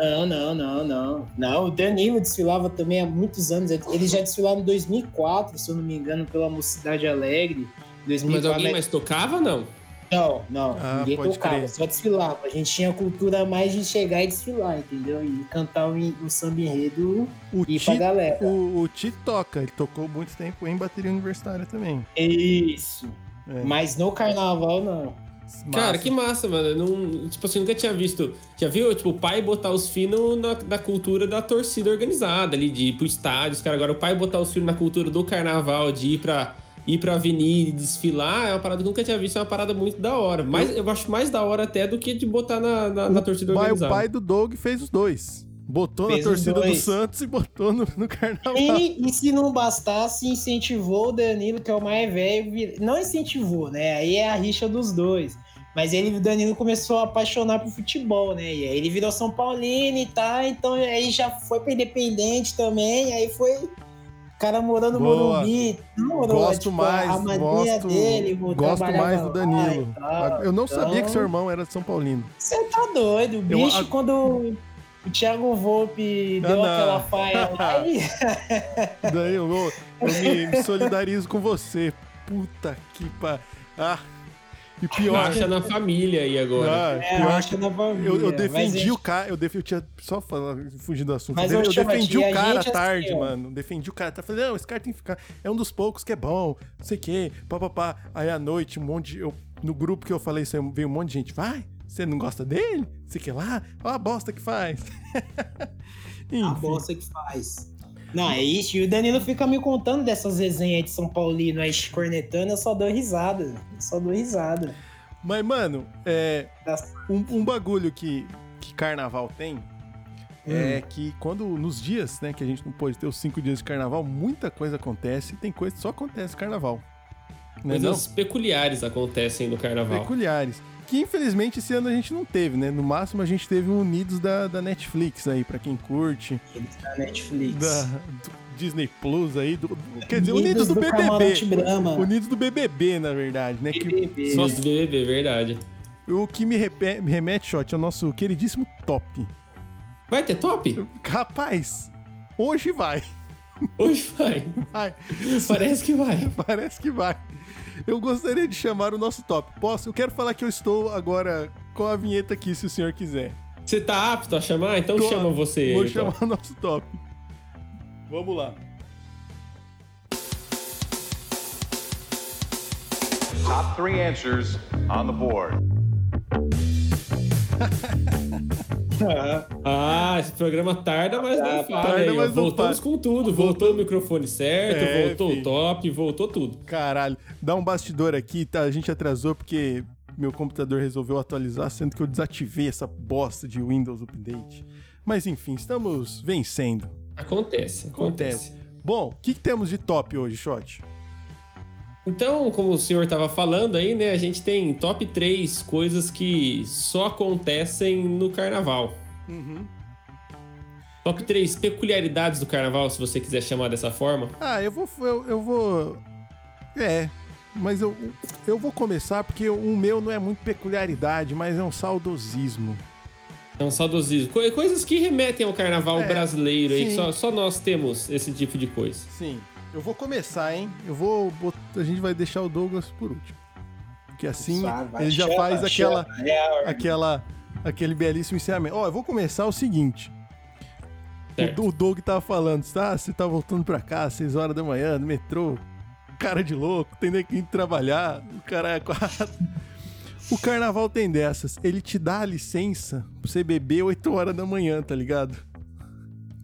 não, não, não, não. Não, o Danilo desfilava também há muitos anos. Ele já desfilava em 2004, se eu não me engano, pela Mocidade Alegre. Mas 2004, alguém mais tocava ou não? Não, não. Ah, ninguém tocava, crer. só desfilava. A gente tinha a cultura mais de chegar e desfilar, entendeu? E cantar o, o samba enredo O e ir Ti, pra galera. o, o Ti toca, ele tocou muito tempo em bateria universitária também. Isso. É. Mas no carnaval, não. Cara, Massa. que massa, mano. Não, tipo assim, nunca tinha visto. Já viu, tipo, o pai botar os filhos na, na cultura da torcida organizada ali, de ir pro estádio. Os caras agora, o pai botar os filhos na cultura do carnaval, de ir pra, ir pra avenida e desfilar, é uma parada que eu nunca tinha visto, é uma parada muito da hora. Mas eu acho mais da hora até do que de botar na, na, na torcida O pai, o organizada. pai do Doug fez os dois. Botou Fez na torcida do. Santos e botou no, no carnaval. E, e se não bastasse, incentivou o Danilo, que é o mais velho. Não incentivou, né? Aí é a rixa dos dois. Mas ele, o Danilo começou a apaixonar por futebol, né? E aí ele virou São Paulino e tal. Então aí já foi pra Independente também. Aí foi. Cara morando no. Morumbi. Morou, Gosto tipo, mais, a gosto, dele. gosto mais do Danilo. tal. Eu não sabia que Então- seu irmão era de São Paulino. Você tá doido. O Eu- bicho, a- quando o Thiago Volpe Ah, deu não. aquela faia lá, Daí eu, eu me, me solidarizo com você. Puta que pa... Ah, e pior. Acha na família aí agora. Ah, É, na família. Eu, eu Mas defendi eu- o cara, eu, def, eu tinha só falando, fugindo do assunto. Mas, eu, eu defendi o cara gente, tarde, assim, mano. Defendi o cara. Tá falando, não, esse cara tem que ficar. É um dos poucos que é bom, não sei o quê, papapá. Aí à noite, um monte de. Eu, no grupo que eu falei isso, veio um monte de gente. Vai, você não gosta dele? Você quer lá? Olha a bosta que faz. A bosta que faz. Não, é isso. E o Danilo fica me contando dessas resenhas de São Paulino aí cornetando, eu só dou risada. Eu só dou risada. Mas, mano, é, um, um bagulho que, que carnaval tem Hum. é que quando nos dias, né, que a gente não pôde ter os cinco dias de carnaval, muita coisa acontece e tem coisa que só acontece no carnaval. Não? Coisas peculiares acontecem no carnaval. peculiares. Que infelizmente esse ano a gente não teve, né? No máximo a gente teve um Unidos da, da Netflix aí, pra quem curte. Da Netflix. Da do Disney Plus aí. Do, do- quer dizer, Unidos Unidos do, do BBB. Unidos do BBB, na verdade, né? Que, BBB. Só se bebê, verdade. o que me, me remete, Shot, é o nosso queridíssimo top. Vai ter top? Rapaz, hoje vai. Hoje vai. Vai. Parece que vai. Parece que vai. Eu gostaria de chamar o nosso top. Posso? Eu quero falar que eu estou agora com a vinheta aqui, se o senhor quiser. Você tá apto a chamar? Então Tô- chama você. Vou então. chamar o nosso top. Vamos lá. Top three answers on the board. Ah, esse programa tarda, mas não falha. Tarda, aí, mas Voltamos com tudo. Voltou o microfone certo, É, voltou filho. o top, voltou tudo. Caralho, dá um bastidor aqui, tá? A gente atrasou porque meu computador resolveu atualizar, sendo que eu desativei essa bosta de Windows Update. Mas enfim, estamos vencendo. Acontece, acontece. Bom, o que, que temos de top hoje, Shot? Então, como o senhor estava falando aí, né? A gente tem top 3 coisas que só acontecem no carnaval. Uhum. Top 3 peculiaridades do carnaval, se você quiser chamar dessa forma. Ah, eu vou. Eu, eu vou. É. Mas eu, eu vou começar porque o meu não é muito peculiaridade, mas é um saudosismo. É um saudosismo. Co- Coisas que remetem ao carnaval É, brasileiro aí, sim. só, só nós temos esse tipo de coisa. Sim. Eu vou começar, hein? Eu vou. bot- A gente vai deixar o Douglas por último. Porque assim vai, ele já chama, faz aquela. chama. É aquela aquele belíssimo encerramento. Ó, eu vou começar o seguinte. Certo. O, Doug tava falando, tá? Você tá voltando pra cá, 6 horas da manhã, no metrô, cara de louco, tem que ir trabalhar, o cara é quatro. O carnaval tem dessas. Ele te dá a licença pra você beber 8 horas da manhã, tá ligado?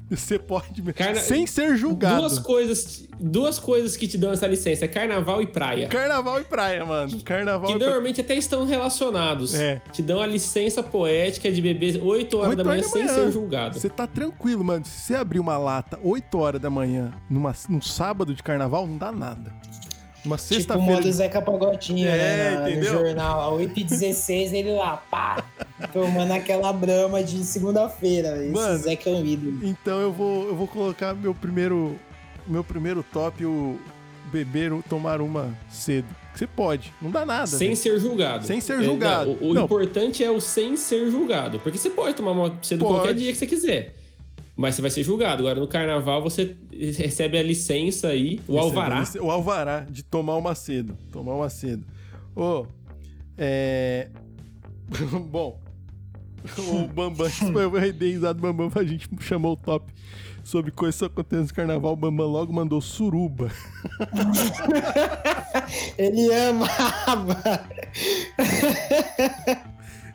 Você pode. Carna- Sem ser julgado. Duas coisas, duas coisas que te dão essa licença: é carnaval e praia. Carnaval e praia, mano. Carnaval Que e normalmente até estão relacionados. É. Te dão a licença poética de beber 8 horas Oito da manhã horas da sem manhã. ser julgado. Você tá tranquilo, mano. Se você abrir uma lata 8 horas da manhã numa, num sábado de carnaval, não dá nada. Uma Tipo o sexta-feira. modo Zeca Pagodinho, É, né? na- entendeu? No jornal, 8h16, ele lá, pá, tomando aquela brama de segunda-feira. Esse Mano. Zeca é um ídolo. Então eu vou, eu vou colocar meu primeiro, meu primeiro top, o beber, ou tomar uma cedo. Você pode, não dá nada. Sem ser julgado. Sem ser É, julgado. não, o o Não. importante é o sem ser julgado. Porque você pode tomar uma cedo Pode. qualquer dia que você quiser. Mas você vai ser julgado. Agora, no carnaval, você recebe a licença aí, o alvará. O alvará de tomar uma cedo. Tomar uma cedo. Ô, é. Bom. O Bambam, eu dei risada do Bambam pra gente chamou o top sobre coisas que acontecem no carnaval. O Bambam logo mandou suruba. Ele amava.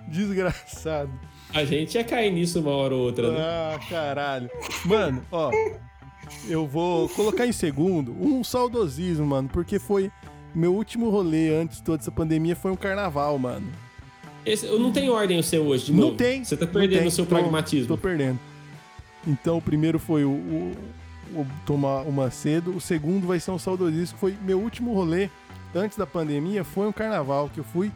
Desgraçado. A gente ia cair nisso uma hora ou outra, né? Ah, caralho. Mano, ó. Eu vou colocar em segundo um saudosismo, mano, porque foi. Meu último rolê antes de toda essa pandemia foi um carnaval, mano. Esse, eu não tem ordem o seu hoje, de Não novo. tem. Você tá perdendo o seu Tô- pragmatismo. Tô perdendo. Então o primeiro foi o, o- o tomar uma cedo. O segundo vai ser um saudosismo, que foi meu último rolê antes da pandemia. Foi um carnaval que eu fui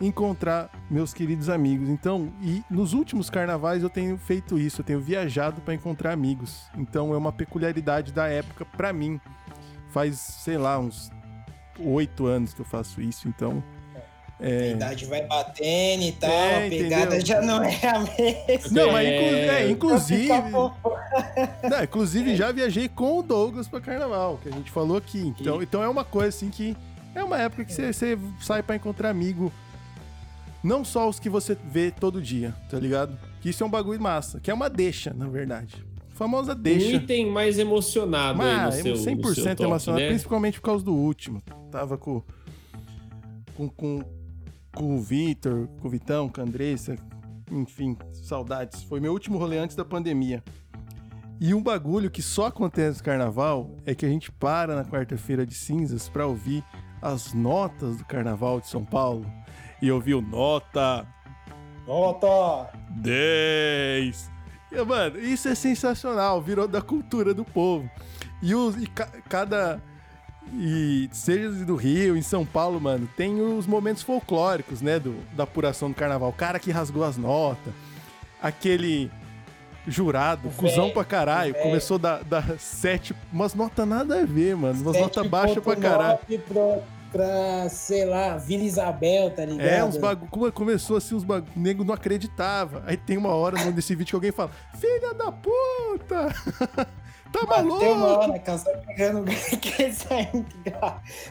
encontrar meus queridos amigos. Então, e nos últimos carnavais eu tenho feito isso, eu tenho viajado para encontrar amigos. Então é uma peculiaridade da época pra mim. Faz, sei lá, uns oito anos que eu faço isso, então. A É... idade vai batendo e tal, É, a pegada entendeu? já não é a mesma. Não, mas É, inclu- é, inclusive. Não, inclusive já viajei com o Douglas pra carnaval, que a gente falou aqui. Então, então é uma coisa assim que é uma época que você, você sai pra encontrar amigo. Não só os que você vê todo dia, tá ligado? Que isso é um bagulho massa, que é uma deixa, na verdade. Famosa Um deixa. item mais emocionado aí no Mas seu, 100% no seu top, emocionado, né? principalmente por causa do último. Tava com com, com, com o Vitor, com o Vitão, com a Andressa, enfim, saudades. Foi meu último rolê antes da pandemia. E um bagulho que só acontece no carnaval é que a gente para na quarta-feira de cinzas pra ouvir as notas do carnaval de São Paulo. E ouvir o nota Volta! 10. E, Mano, isso é sensacional, virou da cultura do povo. E, os, e ca- cada. E seja do Rio, em São Paulo, mano, tem os momentos folclóricos, né? Do, da apuração do carnaval. O cara que rasgou as notas, aquele jurado, cuzão pra caralho, começou da, da sete. Umas notas nada a ver, mano. Umas notas baixas pra 7.9 caralho. Pra, sei lá, Vila Isabel, tá ligado? É, uns bagulho. come- Começou assim, os bagulho. Nego não acreditava. Aí tem uma hora nesse vídeo que alguém fala: Filha da puta! tá Mano, tem uma maluco? hora, cara, só pegando que é.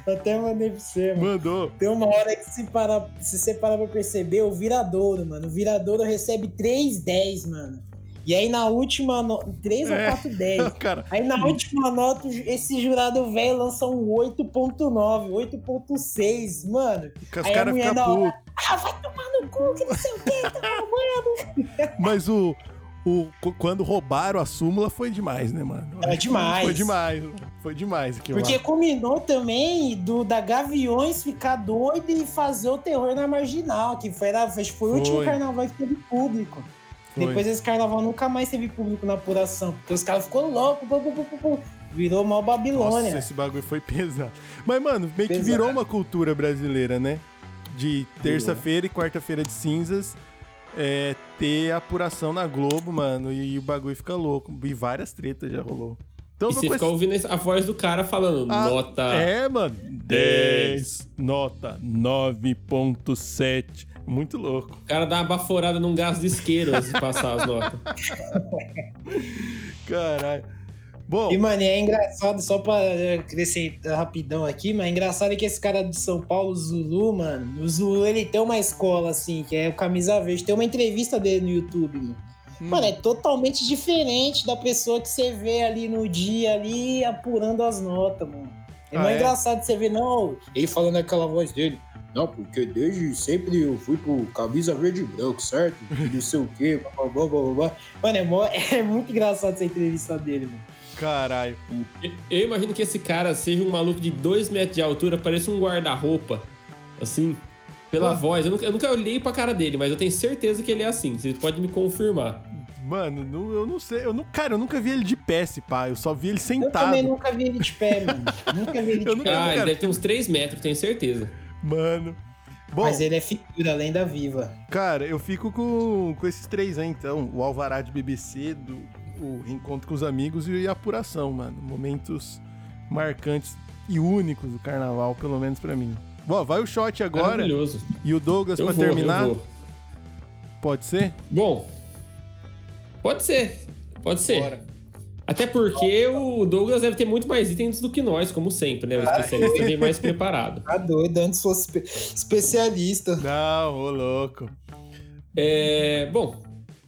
Eu até mandei pra você, mano. Mandou. Tem uma hora que se, parar, se você parar pra perceber, o viradouro, mano. O viradouro recebe 3,10, mano. E aí na última, no... 3 ou É. 4, 10. Cara, Aí na última nota, esse jurado velho lança um 8.9, 8.6, mano. que os caras ficam na putos. Ah, vai tomar no cu, que não sei o que, tá. Mas o, o. qu- Quando roubaram a súmula foi demais, né, mano? É demais. Foi demais. Foi demais aquilo Porque lá. combinou também do da Gaviões ficar doido e fazer o terror na marginal, que foi, acho que foi o último Foi. carnaval que teve público. Foi. Depois desse carnaval nunca mais teve público na apuração, porque os caras ficou louco, virou mal Babilônia. Nossa, esse bagulho foi pesado. Mas, mano, meio que Pesado. virou uma cultura brasileira, né? De terça-feira e quarta-feira de cinzas é, ter apuração na Globo, mano, e o bagulho fica louco. E várias tretas já rolou. Então, E você conheci- fica ouvindo a voz do cara falando, Ah, nota. É, mano. 10, nota 9.7. Muito louco. O cara dá uma baforada num gás de isqueiro antes de passar as notas. Caralho. Bom, E, mano, é engraçado, só pra acrescentar rapidão aqui, mas é engraçado que esse cara de São Paulo, o Zulu, mano, o Zulu, ele tem uma escola, assim, que é o Camisa Verde. Tem uma entrevista dele no YouTube, mano. Hum. Mano, é totalmente diferente da pessoa que você vê ali no dia, ali, apurando as notas, mano. É Ah, mais é? engraçado você ver, não, ele falando aquela voz dele. Não, porque desde sempre eu fui pro camisa verde e branco, certo? Não sei o quê, blá, blá, blá, blá, blá. Mano, é, mó- é muito engraçado essa entrevista dele, mano. caralho. Eu imagino que esse cara seja um maluco de 2 metros de altura, parece um guarda-roupa. Assim, pela Ah. voz. Eu nunca, eu nunca olhei pra cara dele, mas eu tenho certeza que ele é assim. Você pode me confirmar. Mano, não- eu não sei. Eu não, cara, eu nunca vi ele de pé, esse pá. Eu só vi ele Eu sentado. também nunca vi ele de pé, mano. Nunca vi ele de Eu nunca- pé. Ah, ele deve ter uns 3 metros, tenho certeza. Mano. Bom, Mas ele é figura, lenda viva. cara, eu fico com, com esses três aí, então. O Alvará de BBC, do, o reencontro com os amigos e a apuração, mano. Momentos marcantes e únicos do carnaval, pelo menos pra mim. Bom, vai o shot agora. Maravilhoso. E o Douglas vou, terminar. eu vou. Pode ser? Bom, pode ser. Pode ser. Bora. Até porque o Douglas deve ter muito mais itens do que nós, como sempre, né? O especialista vem mais preparado. Tá doido, antes fosse espe- especialista. Não, ô louco. É, bom,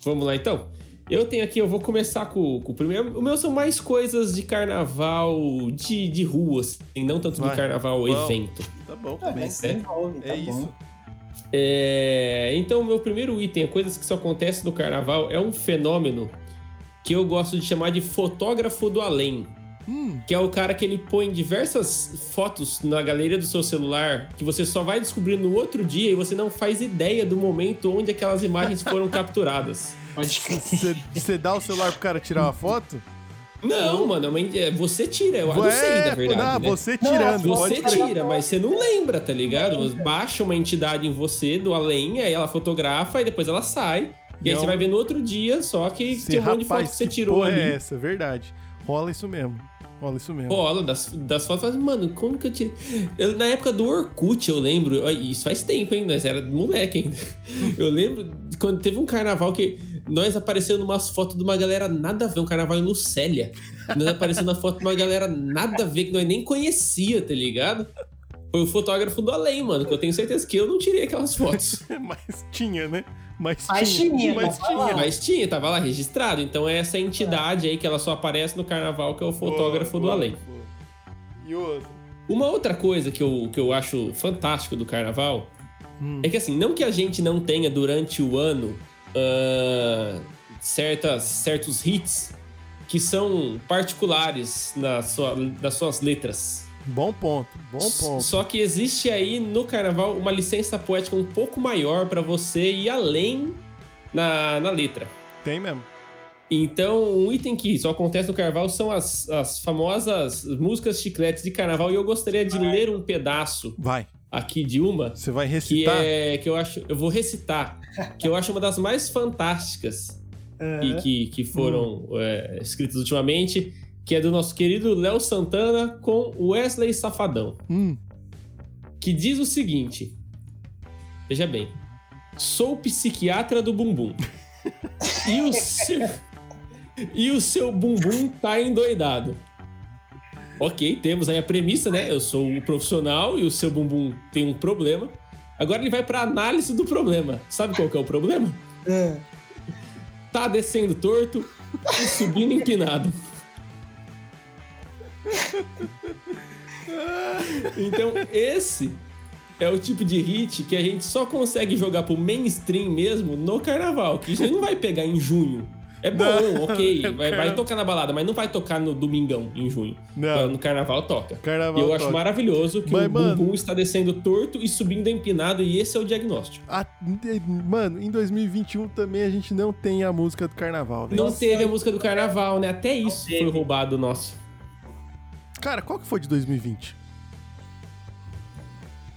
vamos lá então. Eu tenho aqui, eu vou começar com, com o primeiro. O meu são mais coisas de carnaval de, de ruas, e não tanto Vai. de carnaval Bom. evento. Tá bom Ah, também. se envolve, tá É bom. isso. É, então, o meu primeiro item, coisas que só acontecem no carnaval, é um fenômeno que eu gosto de chamar de fotógrafo do além. Hum, Que é o cara que ele põe diversas fotos na galeria do seu celular que você só vai descobrir no outro dia e você não faz ideia do momento onde aquelas imagens foram capturadas. Você dá o celular pro cara tirar uma foto? Não, mano, é, você tira, eu não É, sei, na verdade. Não, né? você tirando, Não, Você tira, mas você não lembra, tá ligado? Baixa uma entidade em você do além, aí ela fotografa e depois ela sai. E aí Não. você vai ver no outro dia, só que Sim, tem um monte de foto que você tirou porra ali. é essa? Verdade. Rola isso mesmo. Rola isso mesmo. Rola das, das fotos, mas, mano, como que eu tirei? Eu, na época do Orkut, eu lembro, isso faz tempo, hein? Nós era moleque ainda. Eu lembro quando teve um carnaval que nós apareceu numas fotos de uma galera nada a ver, um carnaval em Lucélia. Nós aparecendo na foto de uma galera nada a ver, que nós nem conhecia, tá ligado? Foi o fotógrafo do além, mano, que eu tenho certeza que eu não tirei aquelas fotos. Mas tinha, né? Mas, Mas tinha, Mas mas tinha. Mas tinha, tava lá registrado. Então é essa entidade aí que ela só aparece no carnaval, que é o fotógrafo Boa, do boa, além. boa. E outro? Uma outra coisa que eu, que eu acho fantástico do carnaval Hum. é que assim, não que a gente não tenha durante o ano ah, certas, certos hits que são particulares na sua, nas suas letras. Bom ponto, bom ponto. Só que existe aí no carnaval uma licença poética um pouco maior pra você ir além na, na letra. Tem mesmo. Então, um item que só acontece no carnaval são as, as famosas músicas chicletes de carnaval e eu gostaria de ler um pedaço Vai. aqui de uma Você vai que recitar? é que eu acho eu vou recitar que eu acho uma das mais fantásticas e que, que foram é, escritas ultimamente que é do nosso querido Léo Santana com Wesley Safadão Hum, que diz o seguinte veja bem sou psiquiatra do bumbum e o seu e o seu bumbum tá endoidado Ok, temos aí a premissa, né? Eu sou um profissional e o seu bumbum tem um problema. Agora ele vai pra análise do problema. Sabe qual que é o problema? É. tá descendo torto e subindo empinado. Então, esse é o tipo de hit que a gente só consegue jogar pro mainstream mesmo no carnaval, que isso não vai pegar em junho. É bom, Não, ok, é vai, vai tocar na balada, mas não vai tocar no domingão, em junho. Não. No carnaval toca. Carnaval e eu acho toca. maravilhoso que Mas, o mano- bumbum está descendo torto e subindo empinado, e esse é o diagnóstico. A- mano, em 2021 também a gente não tem a música do carnaval, velho. Não teve a música do carnaval, né? Até isso foi roubado nosso. Cara, qual que foi de 2020?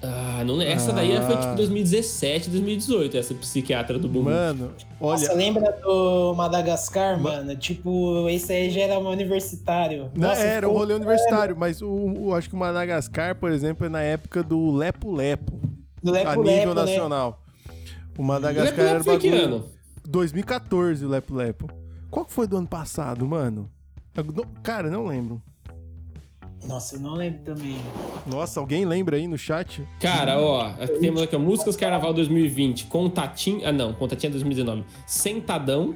Ah, não, essa daí Ah. foi tipo 2017, 2018, essa psiquiatra do bumbum. Mano, olha. Nossa, lembra do Madagascar, mano? Tipo, esse aí já era um universitário. Não, Nossa, era um rolê universitário, mas o, o- acho que o Madagascar, por exemplo, é na época do Lepo Lepo, do a Lepo nível Lepo, né? nacional. O Lepo Madagascar era Lepo o foi que bagulho. ano? 2014, o Lepo Lepo. Qual que foi do ano passado, mano? Cara, não lembro. Nossa, eu não lembro também. Nossa, alguém lembra aí no chat? Cara, ó, temos aqui, ó, Músicas Carnaval 2020, Contatinho. Ah, não, Contatinho é 2019. Sentadão.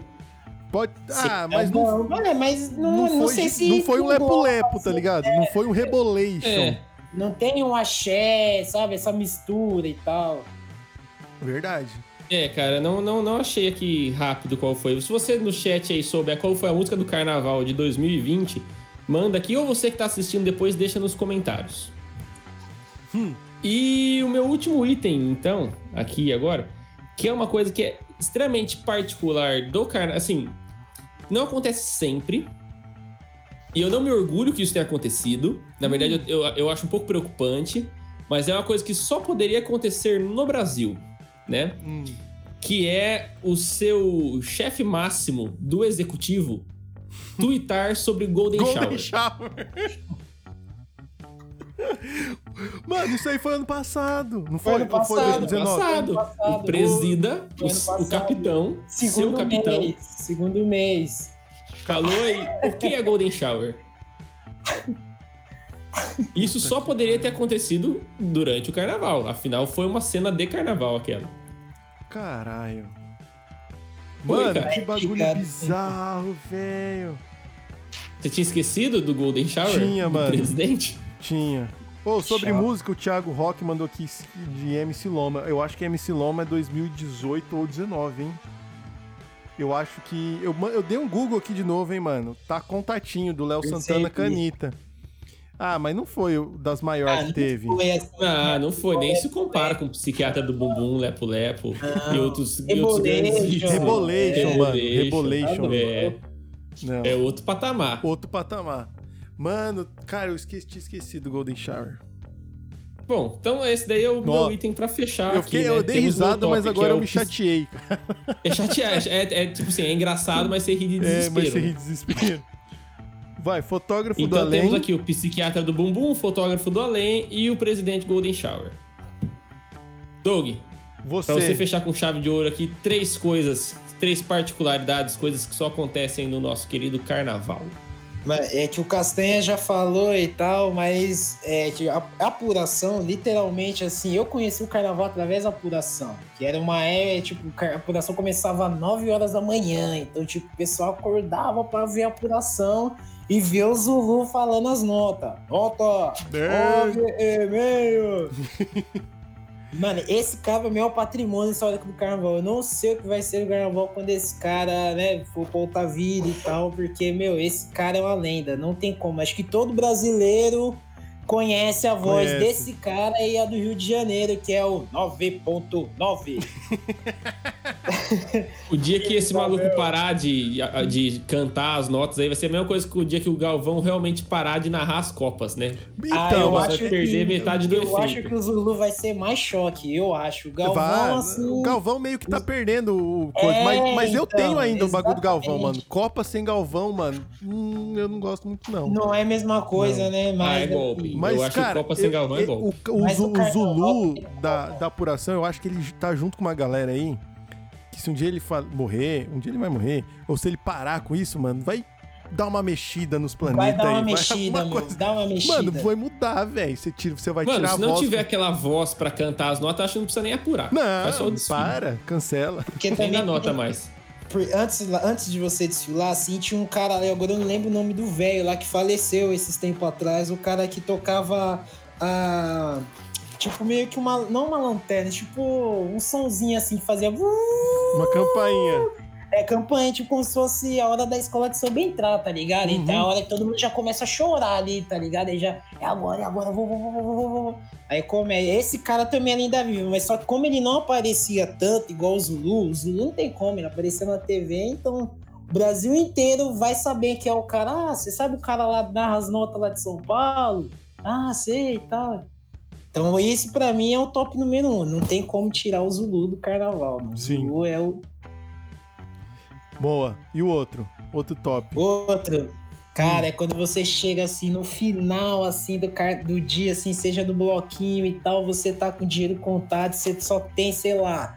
Pode. Ah, mas É não, olha, mas não, não, não foi, sei se. não foi um lepo-lepo, tá assim, ligado? Não foi um rebolation. É. Não tem um axé, sabe? Essa mistura e tal. Verdade. É, cara, não, não, não achei aqui rápido qual foi. Se você no chat aí souber qual foi a música do carnaval de 2020, manda aqui, ou você que tá assistindo depois, deixa nos comentários. E o meu último item, então, aqui agora, que é uma coisa que é extremamente particular do carnaval. Assim, não acontece sempre. E eu não me orgulho que isso tenha acontecido. Na verdade, eu, eu, eu acho um pouco preocupante. Mas é uma coisa que só poderia acontecer no Brasil, né? Hum. que é o seu chefe máximo do executivo tuitar sobre Golden, Golden Shower. Shower. Mano, isso aí foi ano passado. Não foi? Foi ano Ou foi passado, 2019? Passado. Passado. O presida, o, o passado. capitão, seu Segundo capitão, mês. Segundo mês. falou aí o que é Golden Shower. Isso só poderia ter acontecido durante o carnaval. Afinal, foi uma cena de carnaval aquela. Caralho. Mano, que bagulho Cara. bizarro, velho. Você tinha esquecido do Golden Shower? Tinha, do mano. presidente? Tinha. Ô, sobre Chato. música, o Thiago Rock mandou aqui de MC Loma. Eu acho que MC Loma é 2018 ou 19, hein? Eu acho que. Eu, eu dei um Google aqui de novo, hein, mano. Tá contatinho do Léo Santana. Canita. Ah, mas não foi das maiores Ah, que não teve. foi assim, Ah, não foi, nem se compara com o psiquiatra do bumbum, Lepo Lepo e outros, e outros Rebolation. Rebolation, mano. Rebolation. É, Não. é outro patamar. Outro patamar. Mano, cara, eu esqueci, tinha esquecido do Golden Shower. Bom, então esse daí é o Nó. meu item pra fechar eu, fiquei, aqui, né? eu dei Temos risada, mas agora é eu me chateei. É chatear, é, é tipo assim, é engraçado, mas você ri de É, desespero. mas você né? ri de desespero. Vai, fotógrafo do Então além. temos aqui o psiquiatra do bumbum, o fotógrafo do além e o presidente Golden Shower. Doug, Você. Pra você fechar com chave de ouro aqui, três coisas, três particularidades, coisas que só acontecem no nosso querido carnaval. Mas É que o Castanha já falou e tal, mas é que a a apuração, literalmente, assim, eu conheci o carnaval através da apuração. Que era uma é, tipo, a apuração começava às 9 horas da manhã. Então, tipo, o pessoal acordava pra ver a apuração e ver o Zulu falando as notas. Nota! Nove e meio! Mano, esse cara é meu patrimônio histórico do carnaval. Eu não sei o que vai ser o carnaval quando esse cara, né, for pra outra vida e tal, porque, meu, esse cara é uma lenda. Não tem como. Acho que todo brasileiro conhece a voz Conhece. desse cara e a do Rio de Janeiro, que é o 9.9. O dia que esse maluco parar de, de cantar as notas aí vai ser a mesma coisa que o dia que o Galvão realmente parar de narrar as Copas, né? Ah, Então, eu vai acho perder que, metade do Eu efeito. acho que o Zulu vai ser mais choque, eu acho. O Galvão, vai, assim... o Galvão meio que tá perdendo o coisa. É, mas, mas eu então, tenho ainda o bagulho do Galvão, mano. Copa sem Galvão, mano. Hum, eu não gosto muito, não. Não é a mesma coisa, né? Ah, Mas, é golpe. Mas, Eu acho que cara, Copa sem Galvão é golpe. O, o, o o Zulu tem da, da apuração, eu acho que ele tá junto com uma galera aí. Que se um dia ele morrer, um dia ele vai morrer. Ou se ele parar com isso, mano, vai dar uma mexida nos planetas vai dar uma aí. mexida, meu. coisa- Dá uma mexida. Mano, vai mudar, velho. Você, tira, você vai Mano, tirar se a não voz. tiver aquela voz pra cantar as notas, acho que não precisa nem apurar. Não, para, cancela. Porque também dá nota mais. Antes, antes de você desfilar, assim, tinha um cara agora eu não lembro o nome do velho lá que faleceu esses tempos atrás, o cara que tocava a. Tipo, meio que uma. Não uma lanterna, tipo, um sonzinho assim que fazia. Uma campainha. É campanha, tipo, como se fosse a hora da escola de samba entrar, tá ligado? Uhum. Então é a hora que todo mundo já começa a chorar ali, tá ligado? Aí já, é agora, é agora, vou, vou, vou, vou, vou. Aí como é, esse cara também ainda vive, mas só que como ele não aparecia tanto, igual o Zulu, o Zulu não tem como, ele aparecia na TV, então o Brasil inteiro vai saber que é o cara, ah, você sabe o cara lá da as notas lá de São Paulo? Ah, sei e tal. Então esse pra mim é o top número um, não tem como tirar o Zulu do carnaval, mano. O Sim. Zulu é o Boa. E o outro? Outro top. Outro, cara, é quando você chega assim no final assim do, car- do dia, assim, seja do bloquinho e tal, você tá com dinheiro contado, você só tem, sei lá.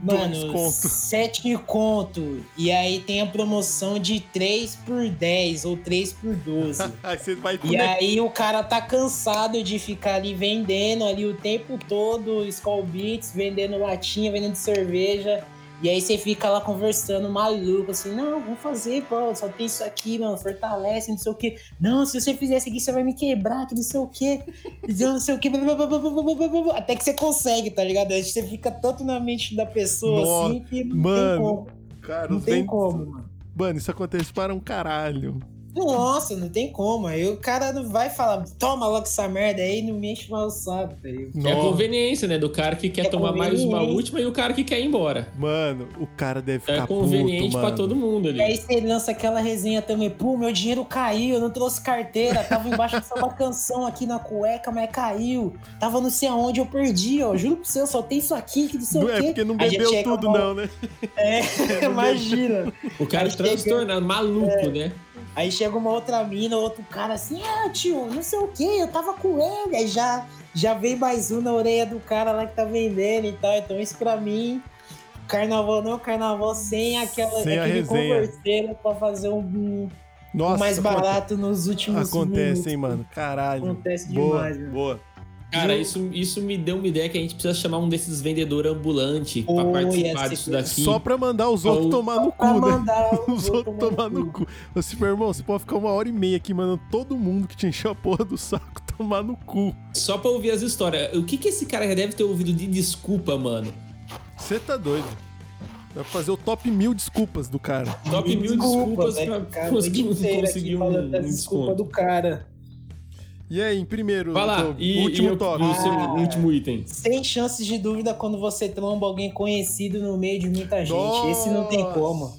Mano, conto. sete conto. E aí tem a promoção de 3 por 10 ou 3 por 12. Aí você vai E aí o cara tá cansado de ficar ali vendendo ali o tempo todo, Skull Beats, vendendo latinha, vendendo cerveja. E aí você fica lá conversando maluco, assim, não, vamos fazer, pô, só tem isso aqui, mano, fortalece, não sei o quê. Não, se você fizer isso aqui, você vai me quebrar, que não sei o quê. Não sei o quê. Até que você consegue, tá ligado? Aí você fica tanto na mente da pessoa, Nossa, assim, que não mano, tem como. Cara, Não tem como, mano. Mano, isso acontece para um caralho. Nossa, não tem como. Aí o cara não vai falar, toma logo essa merda aí, não me enche mais o saco, tá? É conveniência, né? Do cara que quer É tomar mais uma última e o cara que quer ir embora. Mano, o cara deve ficar É conveniente puto, pra todo mundo ali. E aí você lança aquela resenha também, pô, meu dinheiro caiu, eu não trouxe carteira, tava embaixo dessa uma canção aqui na cueca, mas caiu. Tava não sei aonde, eu perdi, ó. Juro pro você, eu só tenho isso aqui, que não sei Não o é quê. porque não bebeu tudo, não, né? É, imagina. O cara transtornado, maluco, né? Aí chega uma outra mina, outro cara assim, ah, tio, não sei o quê, eu tava com ele. Aí já, já vem mais um na orelha do cara lá que tá vendendo e tal. Então isso pra mim, carnaval não, carnaval sem aquela Sem aquele converseiro pra fazer um, um Nossa, mais barato nos últimos Acontece, minutos. hein, mano. Caralho. Acontece boa, demais, mano. boa. Cara, isso, isso me deu uma ideia que a gente precisa chamar um desses vendedores ambulantes pra Oh, participar ia disso daqui. Só pra mandar os outros Ou- tomar no Pra cu, né? mandar Os outros tomar no cu. Assim, meu irmão, você pode ficar uma hora e meia aqui mandando todo mundo que te encheu a porra do saco tomar no cu. Só pra ouvir as histórias. O que que esse cara já deve ter ouvido de desculpa, mano? Você tá doido. Vai fazer o top mil desculpas do cara. Top mil desculpas pra cara, conseguir, conseguir um, um desculpa desconto. do cara. E aí, em primeiro, Vai lá, e, último e o- top. o seu Ah. último item. Sem chances de dúvida quando você tromba alguém conhecido no meio de muita gente. Esse não tem Nossa. como.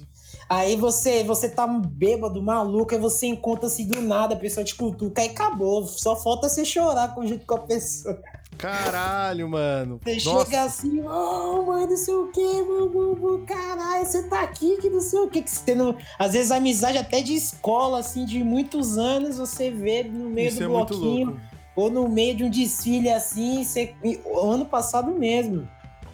Aí você, você tá bêbado, maluco, aí você encontra-se do nada, a pessoa te cutuca, aí acabou. Só falta você chorar com junto com a pessoa. Caralho, mano. Você Nossa, chega assim, oh, mano, não sei o que, mano, caralho, você tá aqui, que não sei o que. que você não... Às vezes amizade até de escola, assim, de muitos anos, você vê no meio isso do é bloquinho ou no meio de um desfile assim, você... o ano passado mesmo.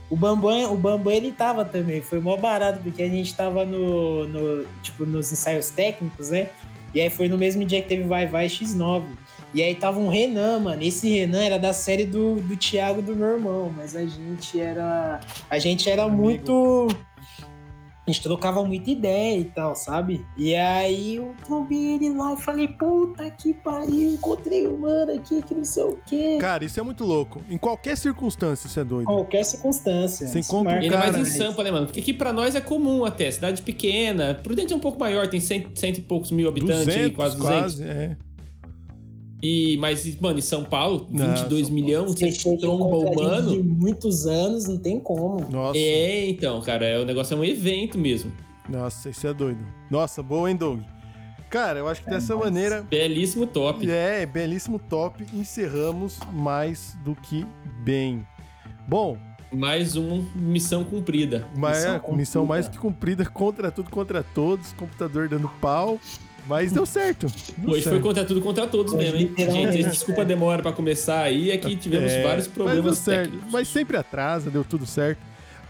O Bambam, o Bambam ele tava também, foi mó barato, porque a gente tava no, no, tipo, nos ensaios técnicos, né? E aí foi no mesmo dia que teve Vai Vai X9. E aí tava um Renan, mano. Esse Renan era da série do, do Thiago do meu irmão, mas a gente era. A gente era Amigo. muito. A gente trocava muita ideia e tal, sabe? E aí eu trombei ele lá e falei, puta que pariu, encontrei um mano aqui que não sei o quê. Cara, isso é muito louco. Em qualquer circunstância, isso é doido. Qualquer circunstância. Você encontra um marca Ainda mais em. Sampa, né, mano? Porque aqui pra nós é comum até. Cidade pequena. Prudente é um pouco maior, tem cento, cento e poucos mil habitantes, aí, 200, quase 200. quase, é. E, mas, mano, em São Paulo, Não, 22 São milhões, Você tromba encontra o gente mano. de muitos anos, não tem como. Nossa, É, então, cara, é, o negócio é um evento mesmo. nossa, isso é doido. Nossa, boa, hein, Doug? Cara, eu acho que dessa nossa. maneira Belíssimo top. É, belíssimo top. Encerramos mais do que bem. Bom, Mais uma missão cumprida. mas Missão é, cumprida. missão mais que cumprida contra tudo, contra todos. Computador dando pau. Mas deu certo. Deu Hoje foi certo. contra tudo contra todos Hoje, mesmo, hein? Gente, desculpa a demora pra começar aí, é que tivemos É, vários mas deu problemas certo. técnicos. Mas sempre atrasa, deu tudo certo.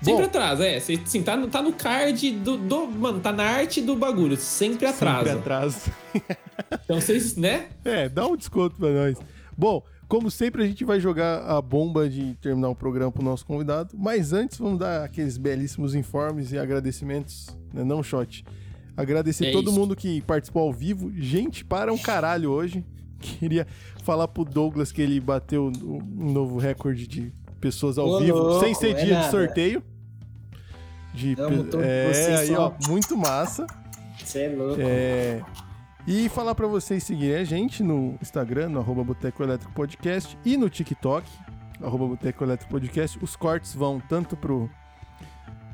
Sempre Bom, atrasa, é. Assim, tá, no- tá no card do, do- Mano, tá na arte do bagulho. Sempre atrasa. Sempre atrasa. Então vocês, né? É, dá um desconto pra nós. Bom, Como sempre, a gente vai jogar a bomba de terminar o programa pro nosso convidado. Mas antes, vamos dar aqueles belíssimos informes e agradecimentos, né? Não shot. Agradecer É todo isso. mundo que participou ao vivo. Gente, para um caralho hoje. Queria falar pro Douglas que ele bateu um novo recorde de pessoas ao Ô, vivo, louco, sem ser é dia de nada. sorteio. De Amo pe- todos é, vocês, aí, só. ó, muito massa. Você é louco. É, E falar pra vocês seguirem a gente no Instagram, no arroba Boteco Elétrico Podcast e no TikTok, arroba Boteco Elétrico Podcast. Os cortes vão tanto pro,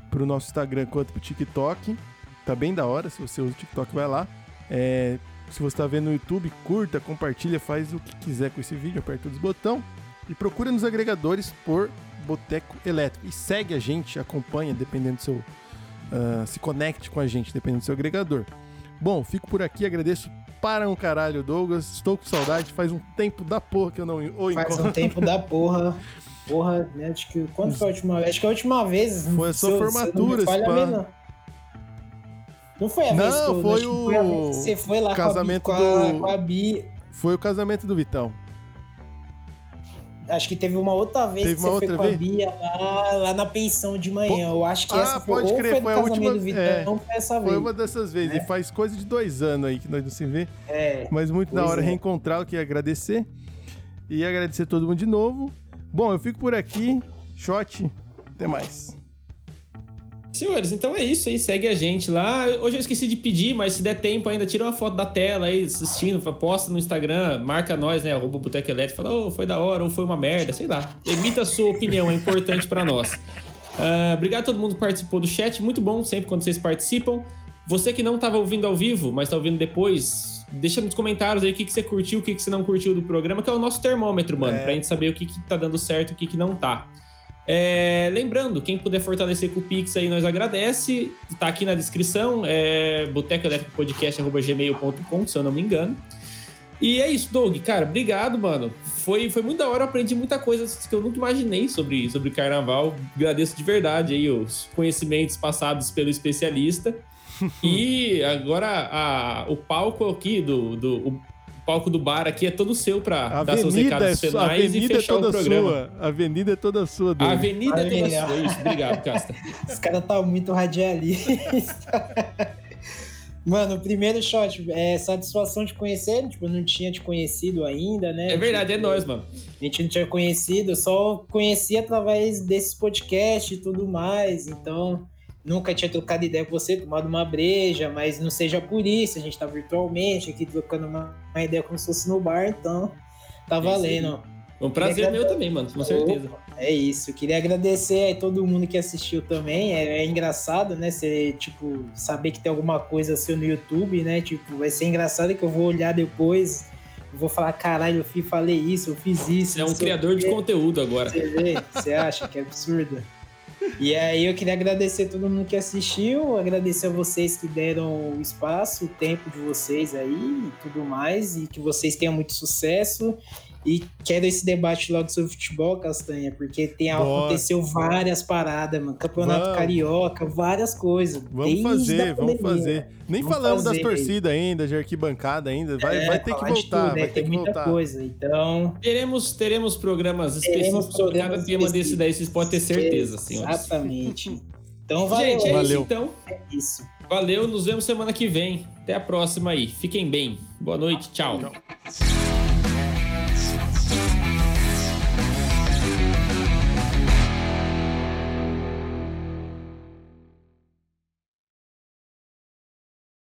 pro nosso Instagram quanto pro TikTok. Tá bem da hora, se você usa o TikTok, vai lá. É, se você tá vendo no YouTube, curta, compartilha, faz o que quiser com esse vídeo, aperta os botão. E procura nos agregadores por Boteco Elétrico. E segue a gente, acompanha, dependendo do seu... ah, se conecte com a gente, dependendo do seu agregador. Bom, fico por aqui, agradeço para um caralho, Douglas. Estou com saudade, faz um tempo da porra que eu não Faz encontro. um tempo da porra. Porra, né? Acho que. Quando foi a última vez? Acho que a última vez. Foi a sua se eu- se eu não me formatura, esse pá. Não. Não foi a Não, vez que eu, foi que foi a o vez que você foi lá casamento com a, Bi- com, a, do- com a Bi. Foi o casamento do Vitão. Acho que teve uma outra vez Teve que uma você outra foi com vez? a Bia lá, lá na pensão de manhã. Eu acho que Ah, essa foi, pode crer, foi, foi do a última- do Vitão, é. não foi essa Foi vez. uma dessas vezes. Né? E faz coisa de dois anos aí que nós não se vê. É. Mas muito da Pois hora é. reencontrar, eu queria agradecer. E agradecer todo mundo de novo. Bom, eu fico por aqui. Shot, até mais. Senhores, então é isso aí, segue a gente lá. Hoje eu esqueci de pedir, mas se der tempo ainda, tira uma foto da tela aí, assistindo, posta no Instagram, marca nós, né, arroba Boteco Elétrico, fala, ô, foi da hora, ou foi uma merda, sei lá. Emita a sua opinião, é importante pra nós. Ah, obrigado a todo mundo que participou do chat, muito bom sempre quando vocês participam. Você que não estava ouvindo ao vivo, mas está ouvindo depois, deixa nos comentários aí o que, que você curtiu, o que, que você não curtiu do programa, que é o nosso termômetro, mano, É. pra gente saber o que, que tá dando certo e o que, que não tá. É, lembrando, quem puder fortalecer com o Pix aí, nós agradece. Tá aqui na descrição, é botecoelétricopodcast.gmail.com, se eu não me engano. E é isso, Doug. Cara, obrigado, mano. Foi, foi muito da hora, aprendi muita coisa que eu nunca imaginei sobre, sobre carnaval. Agradeço de verdade aí os conhecimentos passados pelo especialista. e agora a- o palco aqui do, do palco do bar aqui é todo seu pra A dar seus é, recados a finais e avenida é fechar o toda programa. sua. A avenida é toda sua, A Douglas. avenida é toda sua. Isso, obrigado, Casta. Esse cara tá muito radialista. Mano, o primeiro shot é satisfação de conhecer. Tipo, eu não tinha te conhecido ainda, né? É verdade, é Tipo, nóis, mano. A gente não tinha conhecido, eu só conheci através desses podcasts e tudo mais. Então, nunca tinha trocado ideia com você, tomado uma breja, mas não seja por isso. A gente tá virtualmente aqui trocando uma, uma ideia como se fosse no bar, então tá valendo. Um prazer meu também, mano, com certeza. É isso. Queria agradecer aí todo mundo que assistiu também. É, é engraçado, né? Você, tipo, saber que tem alguma coisa seu no YouTube, né? Tipo, vai ser engraçado que eu vou olhar depois. Vou falar, caralho, eu fiz, falei isso, eu fiz isso. Você é um criador de conteúdo agora. Você vê? Você acha que é absurdo? E aí eu queria agradecer a todo mundo que assistiu, agradecer a vocês que deram o espaço, o tempo de vocês aí e tudo mais, e que vocês tenham muito sucesso. E quero esse debate logo sobre futebol, Castanha, porque tem Bora. aconteceu várias paradas, mano. Campeonato Vamos. Carioca, várias coisas. Vamos desde fazer, vamos fazer. Nem Vamos falamos das fazer. torcidas ainda, de arquibancada ainda. Vai, É, vai ter que voltar, tudo, né? vai ter Tem que muita voltar. coisa. Então, Teremos, teremos programas Teremos específicos sobre cada tema desse daí, vocês podem ter certeza, senhores. Exatamente. Então, valeu. Gente, é Valeu. isso então. é isso. Valeu, nos vemos semana que vem. Até a próxima aí. Fiquem bem. Boa noite, tchau. Tchau.